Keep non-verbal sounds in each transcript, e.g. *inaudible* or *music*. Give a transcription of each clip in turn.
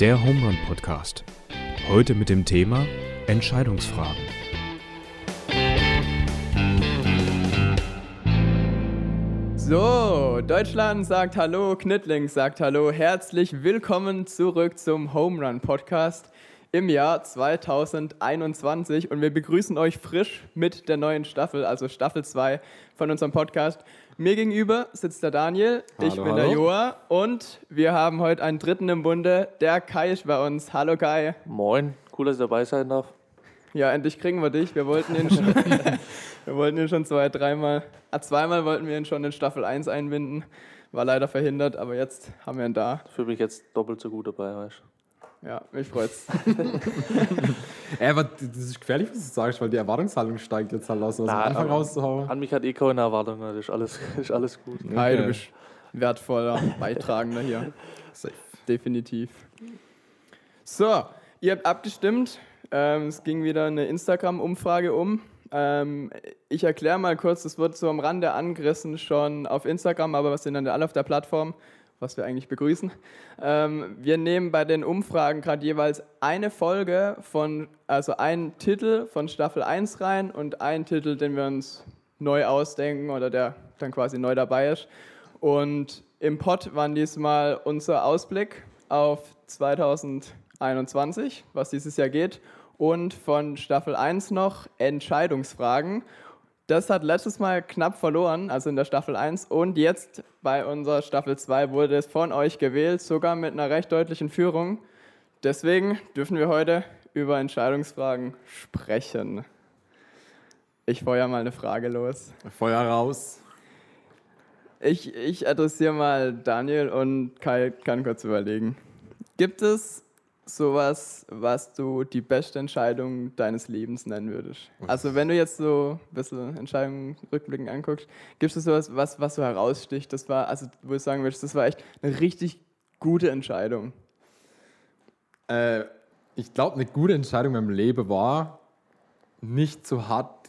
Der Home Run Podcast. Heute mit dem Thema Entscheidungsfragen. So, Deutschland sagt Hallo, Knittling sagt Hallo. Herzlich willkommen zurück zum Home Run Podcast im Jahr 2021 und wir begrüßen euch frisch mit der neuen Staffel, also Staffel 2 von unserem Podcast. Mir gegenüber sitzt der Daniel, Hallo, ich bin hallo. der Joa und wir haben heute einen dritten im Bunde, der Kai ist bei uns. Hallo Kai. Moin, cool, dass ich dabei sein darf. Ja, endlich kriegen wir dich. Wir wollten ihn schon, *laughs* wir wollten ihn schon zwei, dreimal, ah, zweimal wollten wir ihn schon in Staffel 1 einbinden. War leider verhindert, aber jetzt haben wir ihn da. Fühle mich jetzt doppelt so gut dabei, weißt Ja, mich freut's. Ey, *laughs* aber das ist gefährlich, was du sagst, weil die Erwartungshaltung steigt jetzt halt aus, was am Na, Anfang aber- rauszuhauen. An mich hat eh keine Erwartung, das ist alles, *laughs* ist alles gut. Kai, du Okay. bist wertvoller Beitragender hier. *laughs* Safe. Definitiv. So, ihr habt abgestimmt. Ähm, es ging wieder eine Instagram-Umfrage um. Ähm, ich erkläre mal kurz, es wird so am Rande angerissen schon auf Instagram, aber wir sind dann alle auf der Plattform, was wir eigentlich begrüßen. Ähm, wir nehmen bei den Umfragen gerade jeweils eine Folge von, also einen Titel von Staffel 1 rein und einen Titel, den wir uns neu ausdenken oder der dann quasi neu dabei ist. Und im Pod waren diesmal unser Ausblick auf 2021, was dieses Jahr geht, und von Staffel 1 noch Entscheidungsfragen. Das hat letztes Mal knapp verloren, also in der Staffel 1. Und jetzt bei unserer Staffel 2 wurde es von euch gewählt, sogar mit einer recht deutlichen Führung. Deswegen dürfen wir heute über Entscheidungsfragen sprechen. Ich feuer mal eine Frage los. Feuer raus. Ich, ich adressiere mal Daniel und Kai kann kurz überlegen. Gibt es sowas, was du die beste Entscheidung deines Lebens nennen würdest? Also wenn du jetzt so ein bisschen Entscheidungen rückblickend anguckst, gibt es sowas, was, was so heraussticht? Das war, also wo du sagen würdest, das war echt eine richtig gute Entscheidung. Äh, ich glaube, eine gute Entscheidung im Leben war, nicht so hart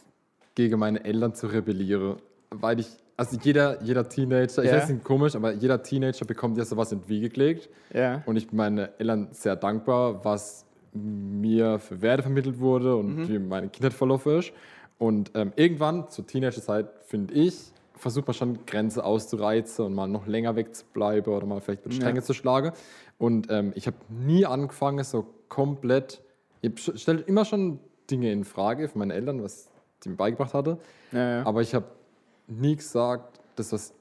gegen meine Eltern zu rebellieren. Weil ich, also jeder, jeder Teenager, ich Ja. weiß, es ist komisch, aber jeder Teenager bekommt ja sowas in die Wiege gelegt. Ja. Und ich bin meinen Eltern sehr dankbar, was mir für Werte vermittelt wurde und wie meine Kindheit verlaufen ist. Und ähm, irgendwann, zur Teenagerzeit, finde ich, versucht man schon Grenzen auszureizen und mal noch länger wegzubleiben oder mal vielleicht mit Ja. Stränge zu schlagen. Und ähm, ich habe nie angefangen, so komplett. Ich stelle immer schon Dinge in Frage von meinen Eltern, was die mir beigebracht hatte. Ja, ja. Aber ich habe nie gesagt, das, was,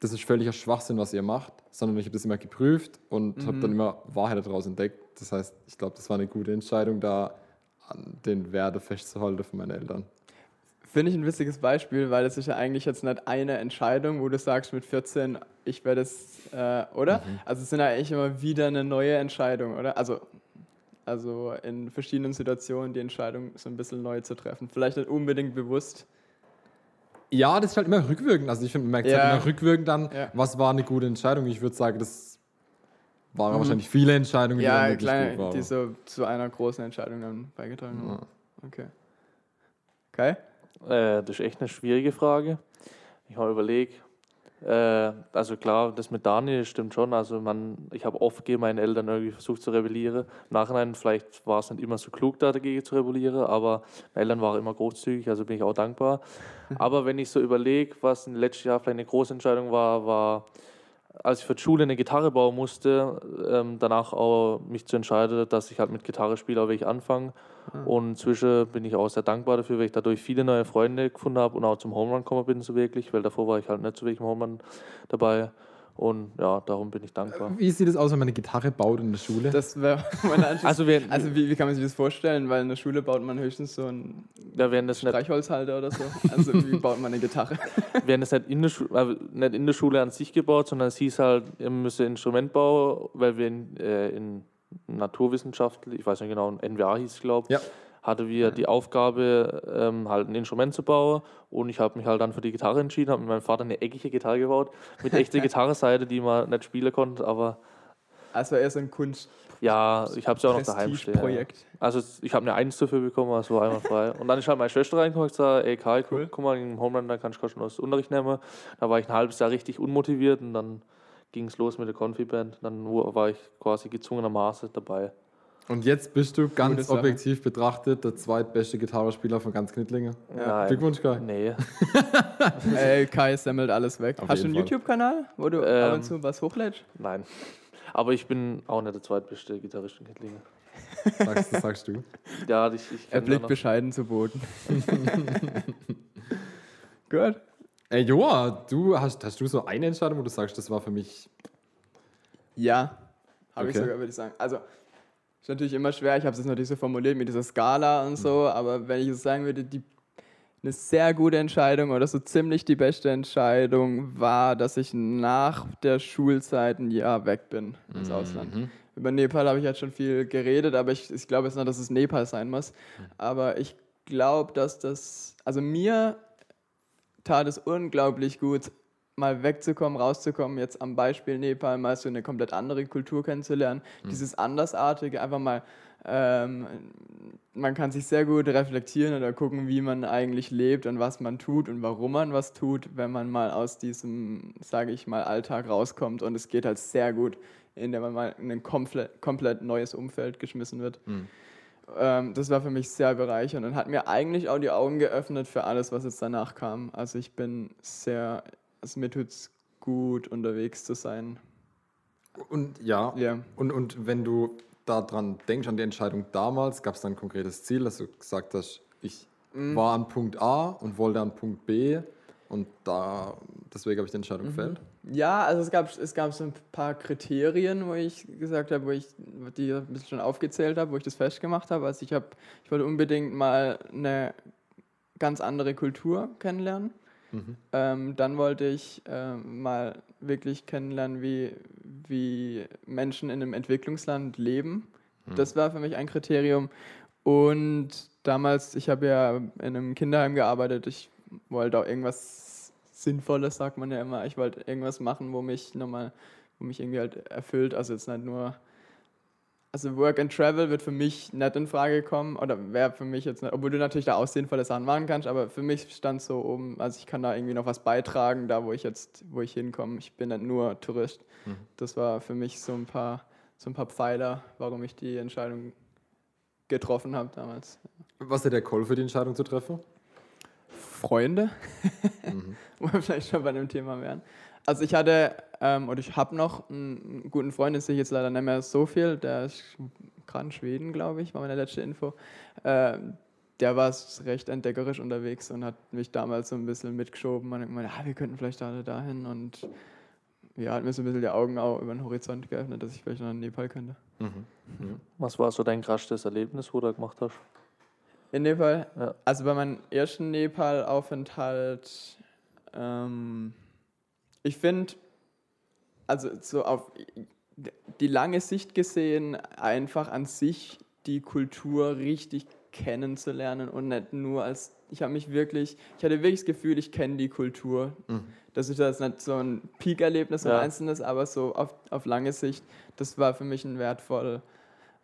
das ist völliger Schwachsinn, was ihr macht, sondern ich habe das immer geprüft und habe dann immer Wahrheit daraus entdeckt. Das heißt, ich glaube, das war eine gute Entscheidung, da an den Werte festzuhalten von meinen Eltern. Finde ich ein witziges Beispiel, weil es ist ja eigentlich jetzt nicht eine Entscheidung, wo du sagst mit 14, ich werde es, äh, oder? Also es sind ja eigentlich immer wieder eine neue Entscheidung, oder? Also, also in verschiedenen Situationen die Entscheidung so ein bisschen neu zu treffen. Vielleicht nicht unbedingt bewusst. Ja, das ist halt immer rückwirkend. Also ich finde, man merkt Ja. halt immer rückwirkend dann, Ja. was war eine gute Entscheidung. Ich würde sagen, das waren wahrscheinlich viele Entscheidungen, die Ja, kleine, waren. die so zu einer großen Entscheidung dann beigetragen haben. Ja. Okay. Okay? Äh, das ist echt eine schwierige Frage. Ich mal überlege. Äh, also klar, das mit Daniel stimmt schon. Also man, ich habe oft gegen meine Eltern irgendwie versucht zu rebellieren. Im Nachhinein vielleicht war es nicht immer so klug, da dagegen zu rebellieren, aber meine Eltern waren immer großzügig, also bin ich auch dankbar. *laughs* aber wenn ich so überlege, was im letzten Jahr vielleicht eine große Entscheidung war, war, als ich für die Schule eine Gitarre bauen musste, ähm, danach auch mich zu entscheiden, dass ich halt mit Gitarre spiele, auch wenn ich anfange. Und inzwischen bin ich auch sehr dankbar dafür, weil ich dadurch viele neue Freunde gefunden habe und auch zum Home Run gekommen bin, so wirklich, weil davor war ich halt nicht so wirklich im Home Run dabei. Und ja, darum bin ich dankbar. Wie sieht es aus, wenn man eine Gitarre baut in der Schule? Das wäre *laughs* meine Anschluss. Also, wir, Also wie, wie kann man sich das vorstellen? Weil in der Schule baut man höchstens so einen ja, wären das nicht Streichholzhalter oder so. Also wie *laughs* baut man eine Gitarre? wir haben das nicht in, der Schu äh, nicht in der Schule an sich gebaut, sondern es hieß halt, ihr müsst Instrument bauen, weil wir in, äh, in Naturwissenschaft, ich weiß nicht genau, NWA hieß es, glaube ich, Ja. Hatte wir die Aufgabe, ähm, halt ein Instrument zu bauen. Und ich habe mich halt dann für die Gitarre entschieden, habe mit meinem Vater eine eckige Gitarre gebaut, mit *laughs* echter Gitarrenseite, die man nicht spielen konnte, aber Also eher so ein Kunst ja, ich habe sie auch noch daheim stehen. Ja. Prestigeprojekt. Also ich habe eine Eins dafür bekommen, also war einmal frei. Und dann ist halt meine Schwester reingekommen und gesagt, ey Kai, Cool. guck, mal, im Home Run, da kannst du kostenlos Unterricht nehmen. Da war ich ein halbes Jahr richtig unmotiviert und dann ging es los mit der Konfi-Band. Dann war ich quasi gezwungenermaßen dabei. Und jetzt bist du ganz Gute Sache. objektiv betrachtet der zweitbeste Gitarrespieler von ganz Knittlingen. Nein. Glückwunsch, Kai. Nee. *laughs* Ey, Kai semmelt alles weg. Auf Hast du einen. YouTube-Kanal, wo du ab Ähm, und zu was hochlädst? Nein. Aber ich bin auch nicht der zweitbeste Gitarrist in Kittlingen. Sagst, das sagst du. *laughs* Ja, ich, ich Er blickt bescheiden zu Boden. *laughs* Gut. Ey, Joa, du hast, hast du so eine Entscheidung, wo du sagst, das war für mich. Ja, habe ich Okay. sogar, würde ich sagen. Also, ist natürlich immer schwer, ich habe es jetzt natürlich so formuliert mit dieser Skala und so, aber wenn ich es sagen würde, die, eine sehr gute Entscheidung oder so ziemlich die beste Entscheidung war, dass ich nach der Schulzeit ein Jahr weg bin ins Ausland. Über Nepal habe ich jetzt schon viel geredet, aber ich, ich glaube jetzt noch, dass es Nepal sein muss. Aber ich glaube, dass das, also mir tat es unglaublich gut, mal wegzukommen, rauszukommen, jetzt am Beispiel Nepal mal so eine komplett andere Kultur kennenzulernen. Dieses Andersartige, einfach mal, ähm, man kann sich sehr gut reflektieren oder gucken, wie man eigentlich lebt und was man tut und warum man was tut, wenn man mal aus diesem, sage ich mal, Alltag rauskommt. Und es geht halt sehr gut, indem man mal in ein komplett, komplett neues Umfeld geschmissen wird. Ähm, das war für mich sehr bereichernd und hat mir eigentlich auch die Augen geöffnet für alles, was jetzt danach kam. Also ich bin sehr, also mir tut es gut, unterwegs zu sein. Und ja, Ja. und, und wenn du daran denkst, an die Entscheidung damals, gab es dann ein konkretes Ziel, dass du gesagt hast, ich war an Punkt A und wollte an Punkt B und da, deswegen habe ich die Entscheidung gefällt. Ja, also es gab, es gab so ein paar Kriterien, wo ich gesagt habe, wo ich die ein bisschen schon aufgezählt habe, wo ich das festgemacht habe. Also ich habe, ich wollte unbedingt mal eine ganz andere Kultur kennenlernen. Ähm, dann wollte ich ähm, mal wirklich kennenlernen, wie, wie Menschen in einem Entwicklungsland leben. Das war für mich ein Kriterium. Und damals, ich habe ja in einem Kinderheim gearbeitet, ich wollte auch irgendwas Sinnvolles, sagt man ja immer. Ich wollte irgendwas machen, wo mich nochmal, wo mich irgendwie halt erfüllt. Also jetzt nicht nur. Also Work and Travel wird für mich nicht in Frage kommen oder wäre für mich jetzt nicht, obwohl du natürlich da auch sinnvolle Sachen machen kannst, aber für mich stand so oben, also ich kann da irgendwie noch was beitragen, da wo ich jetzt, wo ich hinkomme. Ich bin nicht nur Tourist. Das war für mich so ein paar, so ein paar Pfeiler, warum ich die Entscheidung getroffen habe damals. Was ist der Call für die Entscheidung zu treffen? Freunde, *laughs* wo wir vielleicht schon bei dem Thema wären. Also ich hatte, ähm, oder ich habe noch einen guten Freund, den sehe ich jetzt leider nicht mehr so viel, der ist gerade in Schweden, glaube ich, war meine letzte Info. Ähm, der war recht entdeckerisch unterwegs und hat mich damals so ein bisschen mitgeschoben und hat gemeint, ah, wir könnten vielleicht alle dahin und ja, hat mir so ein bisschen die Augen auch über den Horizont geöffnet, dass ich vielleicht noch in Nepal könnte. Was war so dein krasses Erlebnis, wo du da gemacht hast? In Nepal? Ja. Also bei meinem ersten Nepal-Aufenthalt, ähm, ich finde, also so auf die lange Sicht gesehen, einfach an sich die Kultur richtig kennenzulernen und nicht nur als, ich habe mich wirklich, ich hatte wirklich das Gefühl, ich kenne die Kultur. Das ist jetzt nicht so ein Peak-Erlebnis, ein Ja. einzelnes, aber so auf, auf lange Sicht, das war für mich ein wertvoll,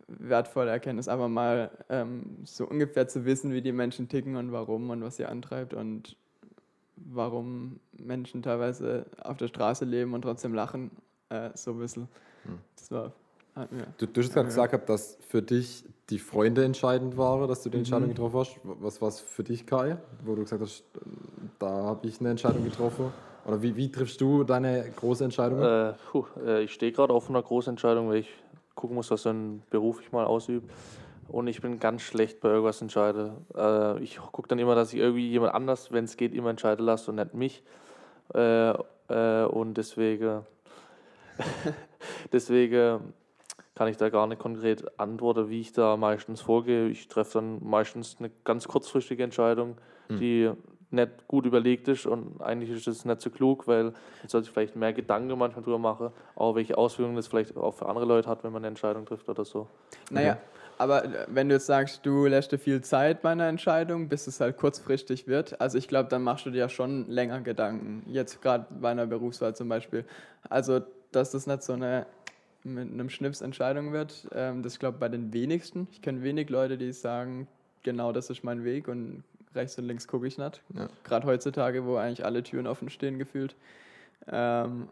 wertvolle Erkenntnis, aber mal ähm, so ungefähr zu wissen, wie die Menschen ticken und warum und was sie antreibt und warum Menschen teilweise auf der Straße leben und trotzdem lachen, äh, so ein bisschen. Das war, hat mir, Du, du hast gerade gesagt, gehabt, dass für dich die Freunde entscheidend waren, dass du die Entscheidung Mhm. getroffen hast. Was war es für dich, Kai, wo du gesagt hast, da habe ich eine Entscheidung getroffen? Oder wie, wie triffst du deine große Entscheidung? Äh, puh, äh, ich stehe gerade auf einer großen Entscheidung, weil ich gucken muss, was für einen Beruf ich mal ausübe. Und ich bin ganz schlecht bei irgendwas entscheide. Äh, ich gucke dann immer, dass ich irgendwie jemand anders, wenn es geht, immer entscheiden lasse und nicht mich. Äh, äh, und deswegen, *laughs* deswegen kann ich da gar nicht konkret antworten, wie ich da meistens vorgehe. Ich treffe dann meistens eine ganz kurzfristige Entscheidung, die nicht gut überlegt ist und eigentlich ist das nicht so klug, weil jetzt sollte ich vielleicht mehr Gedanken manchmal drüber machen, auch welche Auswirkungen das vielleicht auch für andere Leute hat, wenn man eine Entscheidung trifft oder so. Naja, aber äh, wenn du jetzt sagst, du lässt dir viel Zeit bei einer Entscheidung, bis es halt kurzfristig wird, also ich glaube, dann machst du dir ja schon länger Gedanken. Jetzt gerade bei einer Berufswahl zum Beispiel. Also, dass das nicht so eine mit einem Schnips Entscheidung wird, ähm, das glaube bei den wenigsten. Ich kenne wenig Leute, die sagen, genau das ist mein Weg und rechts und links gucke ich nicht. Ja. Gerade heutzutage, wo eigentlich alle Türen offen stehen gefühlt. Ähm,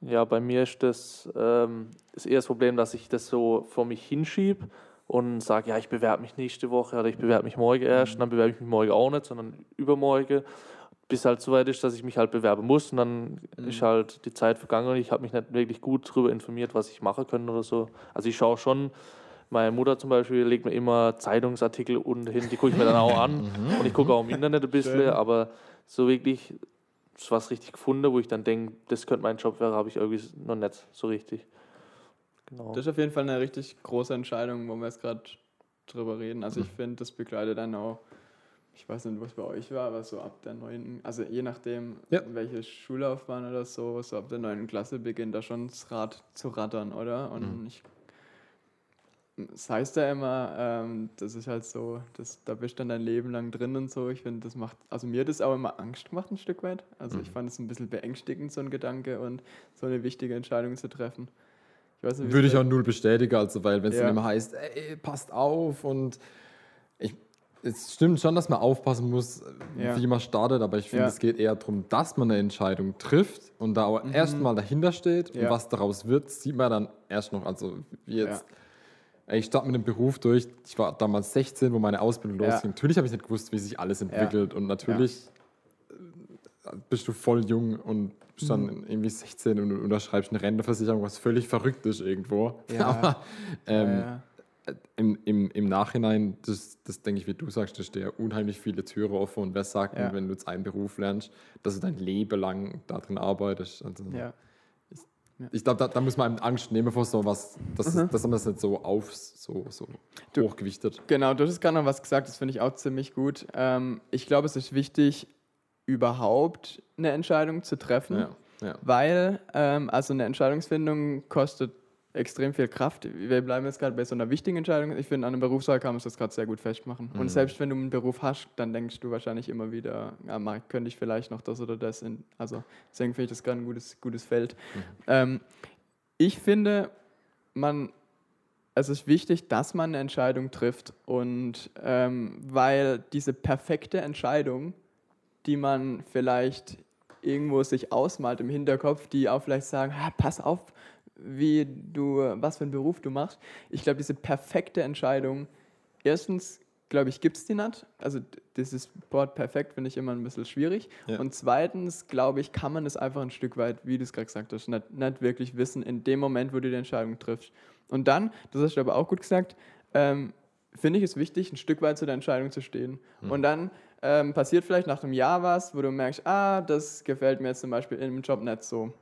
Ja, bei mir ist das ähm, ist eher das Problem, dass ich das so vor mich hinschiebe und sage, ja, ich bewerbe mich nächste Woche oder ich bewerbe mich morgen erst, und dann bewerbe ich mich morgen auch nicht, sondern übermorgen, bis halt so weit ist, dass ich mich halt bewerben muss und dann ist halt die Zeit vergangen und ich habe mich nicht wirklich gut darüber informiert, was ich machen kann oder so. Also ich schaue schon, meine Mutter zum Beispiel legt mir immer Zeitungsartikel unten hin, die gucke ich mir dann auch an *laughs* und ich gucke auch im Internet ein bisschen, Schön. aber so wirklich was richtig gefunden, wo ich dann denke, das könnte mein Job wäre, habe ich irgendwie noch nicht so richtig. Genau. Das ist auf jeden Fall eine richtig große Entscheidung, wo wir jetzt gerade drüber reden. Also ich finde, das begleitet dann auch, ich weiß nicht, was bei euch war, aber so ab der neunten, also je nachdem, Ja. welche Schullaufbahn oder so, so ab der neunten Klasse beginnt da schon das Rad zu rattern, oder? Und ich es heißt ja immer, ähm, das ist halt so, das, da bist du dann dein Leben lang drin und so. Ich finde, das macht, also mir hat das auch immer Angst gemacht, ein Stück weit. Also ich fand es ein bisschen beängstigend, so ein Gedanke und so eine wichtige Entscheidung zu treffen. Ich weiß nicht, Würde ich auch null bestätigen, also weil wenn es Ja. dann immer heißt, ey, passt auf und ich, es stimmt schon, dass man aufpassen muss, Ja. wie man startet, aber ich finde, Ja. es geht eher darum, dass man eine Entscheidung trifft und da auch erstmal dahinter steht und Mhm. Was daraus wird, sieht man dann erst noch. Also wie jetzt, ich starte mit dem Beruf durch, ich war damals 16, wo meine Ausbildung losging. Natürlich habe ich nicht gewusst, wie sich alles entwickelt und natürlich bist du voll jung und bist Mhm. dann irgendwie 16 und unterschreibst eine Rentenversicherung, was völlig verrückt ist irgendwo. Ja. *laughs* Aber ähm, ja, im, im, im Nachhinein, das, das denke ich, wie du sagst, da stehen ja unheimlich viele Türen offen und wer sagt, denn, Ja. wenn du jetzt einen Beruf lernst, dass du dein Leben lang darin arbeitest. Also, ja. Ich glaube, da, da muss man Angst nehmen vor sowas, dass, Mhm. dass man das nicht so auf, so, so Du- hochgewichtet. Genau, du hast gerade noch was gesagt, das finde ich auch ziemlich gut. Ähm, ich glaube, es ist wichtig, überhaupt eine Entscheidung zu treffen, Ja, ja. weil ähm, also eine Entscheidungsfindung kostet extrem viel Kraft. Wir bleiben jetzt gerade bei so einer wichtigen Entscheidung. Ich finde, an einem Berufswahl kann man das gerade sehr gut festmachen. Und selbst wenn du einen Beruf hast, dann denkst du wahrscheinlich immer wieder, ja, mal, könnte ich vielleicht noch das oder das. In, also deswegen finde ich das gerade ein gutes, gutes Feld. Ähm, ich finde, man es ist wichtig, dass man eine Entscheidung trifft und ähm, weil diese perfekte Entscheidung, die man vielleicht irgendwo sich ausmalt im Hinterkopf, die auch vielleicht sagen, ah, pass auf, wie du, was für einen Beruf du machst. Ich glaube, diese perfekte Entscheidung, erstens, glaube ich, gibt es die nicht. Also dieses Wort perfekt finde ich immer ein bisschen schwierig. Ja. Und zweitens, glaube ich, kann man es einfach ein Stück weit, wie du es gerade gesagt hast, nicht, nicht wirklich wissen in dem Moment, wo du die Entscheidung triffst. Und dann, das hast du aber auch gut gesagt, ähm, finde ich es wichtig, ein Stück weit zu der Entscheidung zu stehen. Und dann ähm, passiert vielleicht nach einem Jahr was, wo du merkst, ah, das gefällt mir jetzt zum Beispiel im Job nicht so.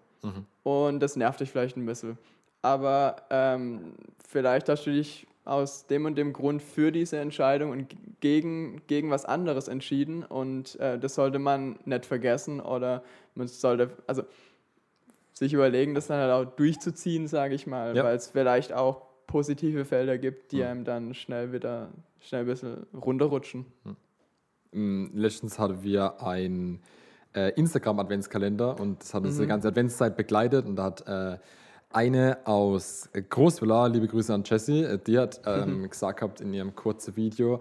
Und das nervt dich vielleicht ein bisschen. Aber ähm, vielleicht hast du dich aus dem und dem Grund für diese Entscheidung und gegen, gegen was anderes entschieden. Und äh, das sollte man nicht vergessen oder man sollte, also sich überlegen, das dann halt auch durchzuziehen, sage ich mal, Ja. weil es vielleicht auch positive Felder gibt, die einem dann schnell wieder schnell ein bisschen runterrutschen. Mm, Letztens hatten wir ein äh, Instagram-Adventskalender und das hat uns Mhm. die ganze Adventszeit begleitet und da hat äh, eine aus Großvilla, liebe Grüße an Jessie, äh, die hat *laughs* ähm, gesagt gehabt in ihrem kurzen Video,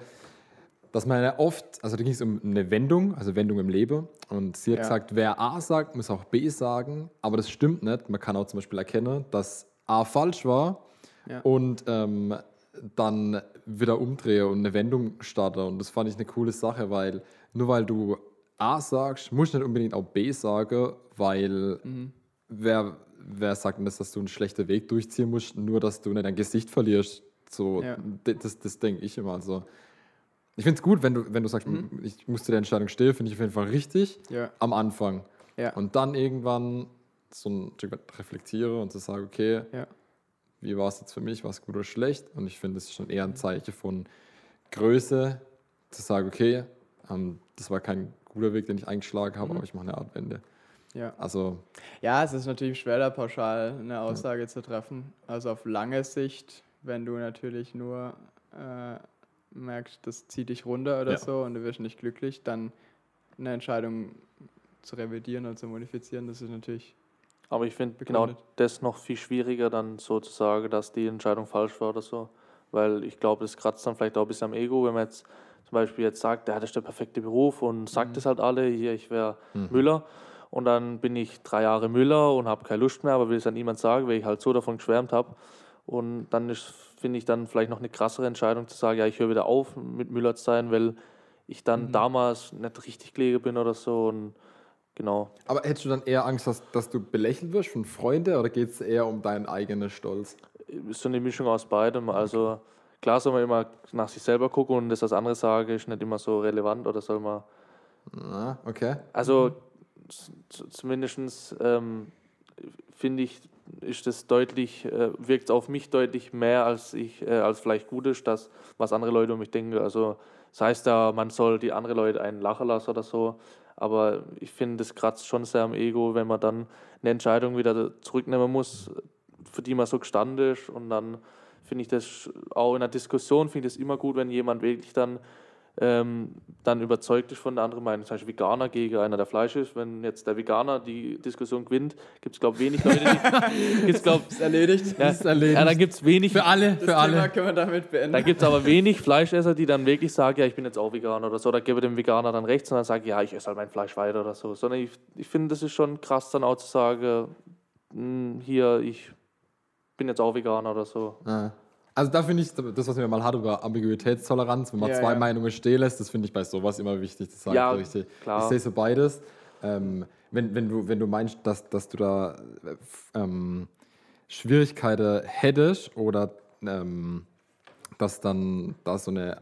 dass man ja oft, also da ging es um eine Wendung, also Wendung im Leben und sie hat Ja. gesagt, wer A sagt, muss auch B sagen, aber das stimmt nicht. Man kann auch zum Beispiel erkennen, dass A falsch war Ja. und ähm, dann wieder umdrehe und eine Wendung starte. Und das fand ich eine coole Sache, weil nur weil du A sagst, musst du nicht unbedingt auch B sagen, weil Mhm. wer, wer sagt denn das, dass du einen schlechten Weg durchziehen musst, nur dass du nicht dein Gesicht verlierst. So, Ja. das, das denke ich immer. Also, ich finde es gut, wenn du, wenn du sagst, Mhm. ich muss zu der Entscheidung stehen, finde ich auf jeden Fall richtig Ja. am Anfang. Ja. Und dann irgendwann so ein Stück weit reflektiere und zu sagen, okay. Wie war es jetzt für mich, war es gut oder schlecht? Und ich finde, es ist schon eher ein Zeichen von Größe, zu sagen, okay, ähm, das war kein guter Weg, den ich eingeschlagen habe, aber ich mache eine Art Wende. Ja. Also, Ja, es ist natürlich schwer, da pauschal eine Aussage zu treffen. Also auf lange Sicht, wenn du natürlich nur äh, merkst, das zieht dich runter oder Ja. so und du wirst nicht glücklich, dann eine Entscheidung zu revidieren oder zu modifizieren, das ist natürlich. Aber ich finde genau das noch viel schwieriger, dann so zu sagen, dass die Entscheidung falsch war oder so. Weil ich glaube, das kratzt dann vielleicht auch ein bisschen am Ego, wenn man jetzt zum Beispiel jetzt sagt, ja, das ist der perfekte Beruf und sagt es halt alle, hier, ich wäre Müller. Und dann bin ich drei Jahre Müller und habe keine Lust mehr, aber will es an niemand sagen, weil ich halt so davon geschwärmt habe. Und dann finde ich, dann vielleicht noch eine krassere Entscheidung zu sagen, ja, ich höre wieder auf mit Müller zu sein, weil ich dann damals nicht richtig gelegen bin oder so. Und genau. Aber hättest du dann eher Angst, dass, dass du belächelt wirst von Freunden oder geht es eher um deinen eigenen Stolz? ist so eine Mischung aus beidem. Also klar soll man immer nach sich selber gucken und das, was andere sagen, ist nicht immer so relevant oder soll man. Na, okay. Also zumindest ähm, finde ich, ist das deutlich, äh, wirkt auf mich deutlich mehr, als ich, äh, als vielleicht gut ist, das, was andere Leute um mich denken. Also das heißt ja, man soll die anderen Leute einen lachen lassen oder so. Aber ich finde, das kratzt schon sehr am Ego, wenn man dann eine Entscheidung wieder zurücknehmen muss, für die man so gestanden ist. Und dann finde ich das auch in der Diskussion, finde ich das immer gut, wenn jemand wirklich dann, ähm, dann überzeugt ist von der anderen Meinung. Zum Beispiel Veganer gegen einer, der Fleisch ist. Wenn jetzt der Veganer die Diskussion gewinnt, gibt es, glaube ich, wenig Leute, die. *laughs* gibt's, glaub, Ist erledigt. ja, ist erledigt. ja, dann gibt es wenig. Für alle, Das für Thema alle. können wir damit beenden. Da gibt es aber wenig Fleischesser, die dann wirklich sagen, ja, ich bin jetzt auch Veganer oder so. Da gebe dem Veganer dann recht, sondern sagen, ja, ich esse halt mein Fleisch weiter oder so. Sondern ich, ich finde, das ist schon krass, dann auch zu sagen, hm, hier, ich bin jetzt auch Veganer oder so. Ja. Also da finde ich, das, was wir mal hatten über Ambiguitätstoleranz, wenn man Ja, zwei ja. Meinungen stehen lässt, das finde ich bei sowas immer wichtig zu sagen. Ja, richtig. klar. Ich sehe so beides. Ähm, wenn, wenn, du, wenn du meinst, dass, dass du da äh, ähm, Schwierigkeiten hättest oder ähm, dass dann da so eine,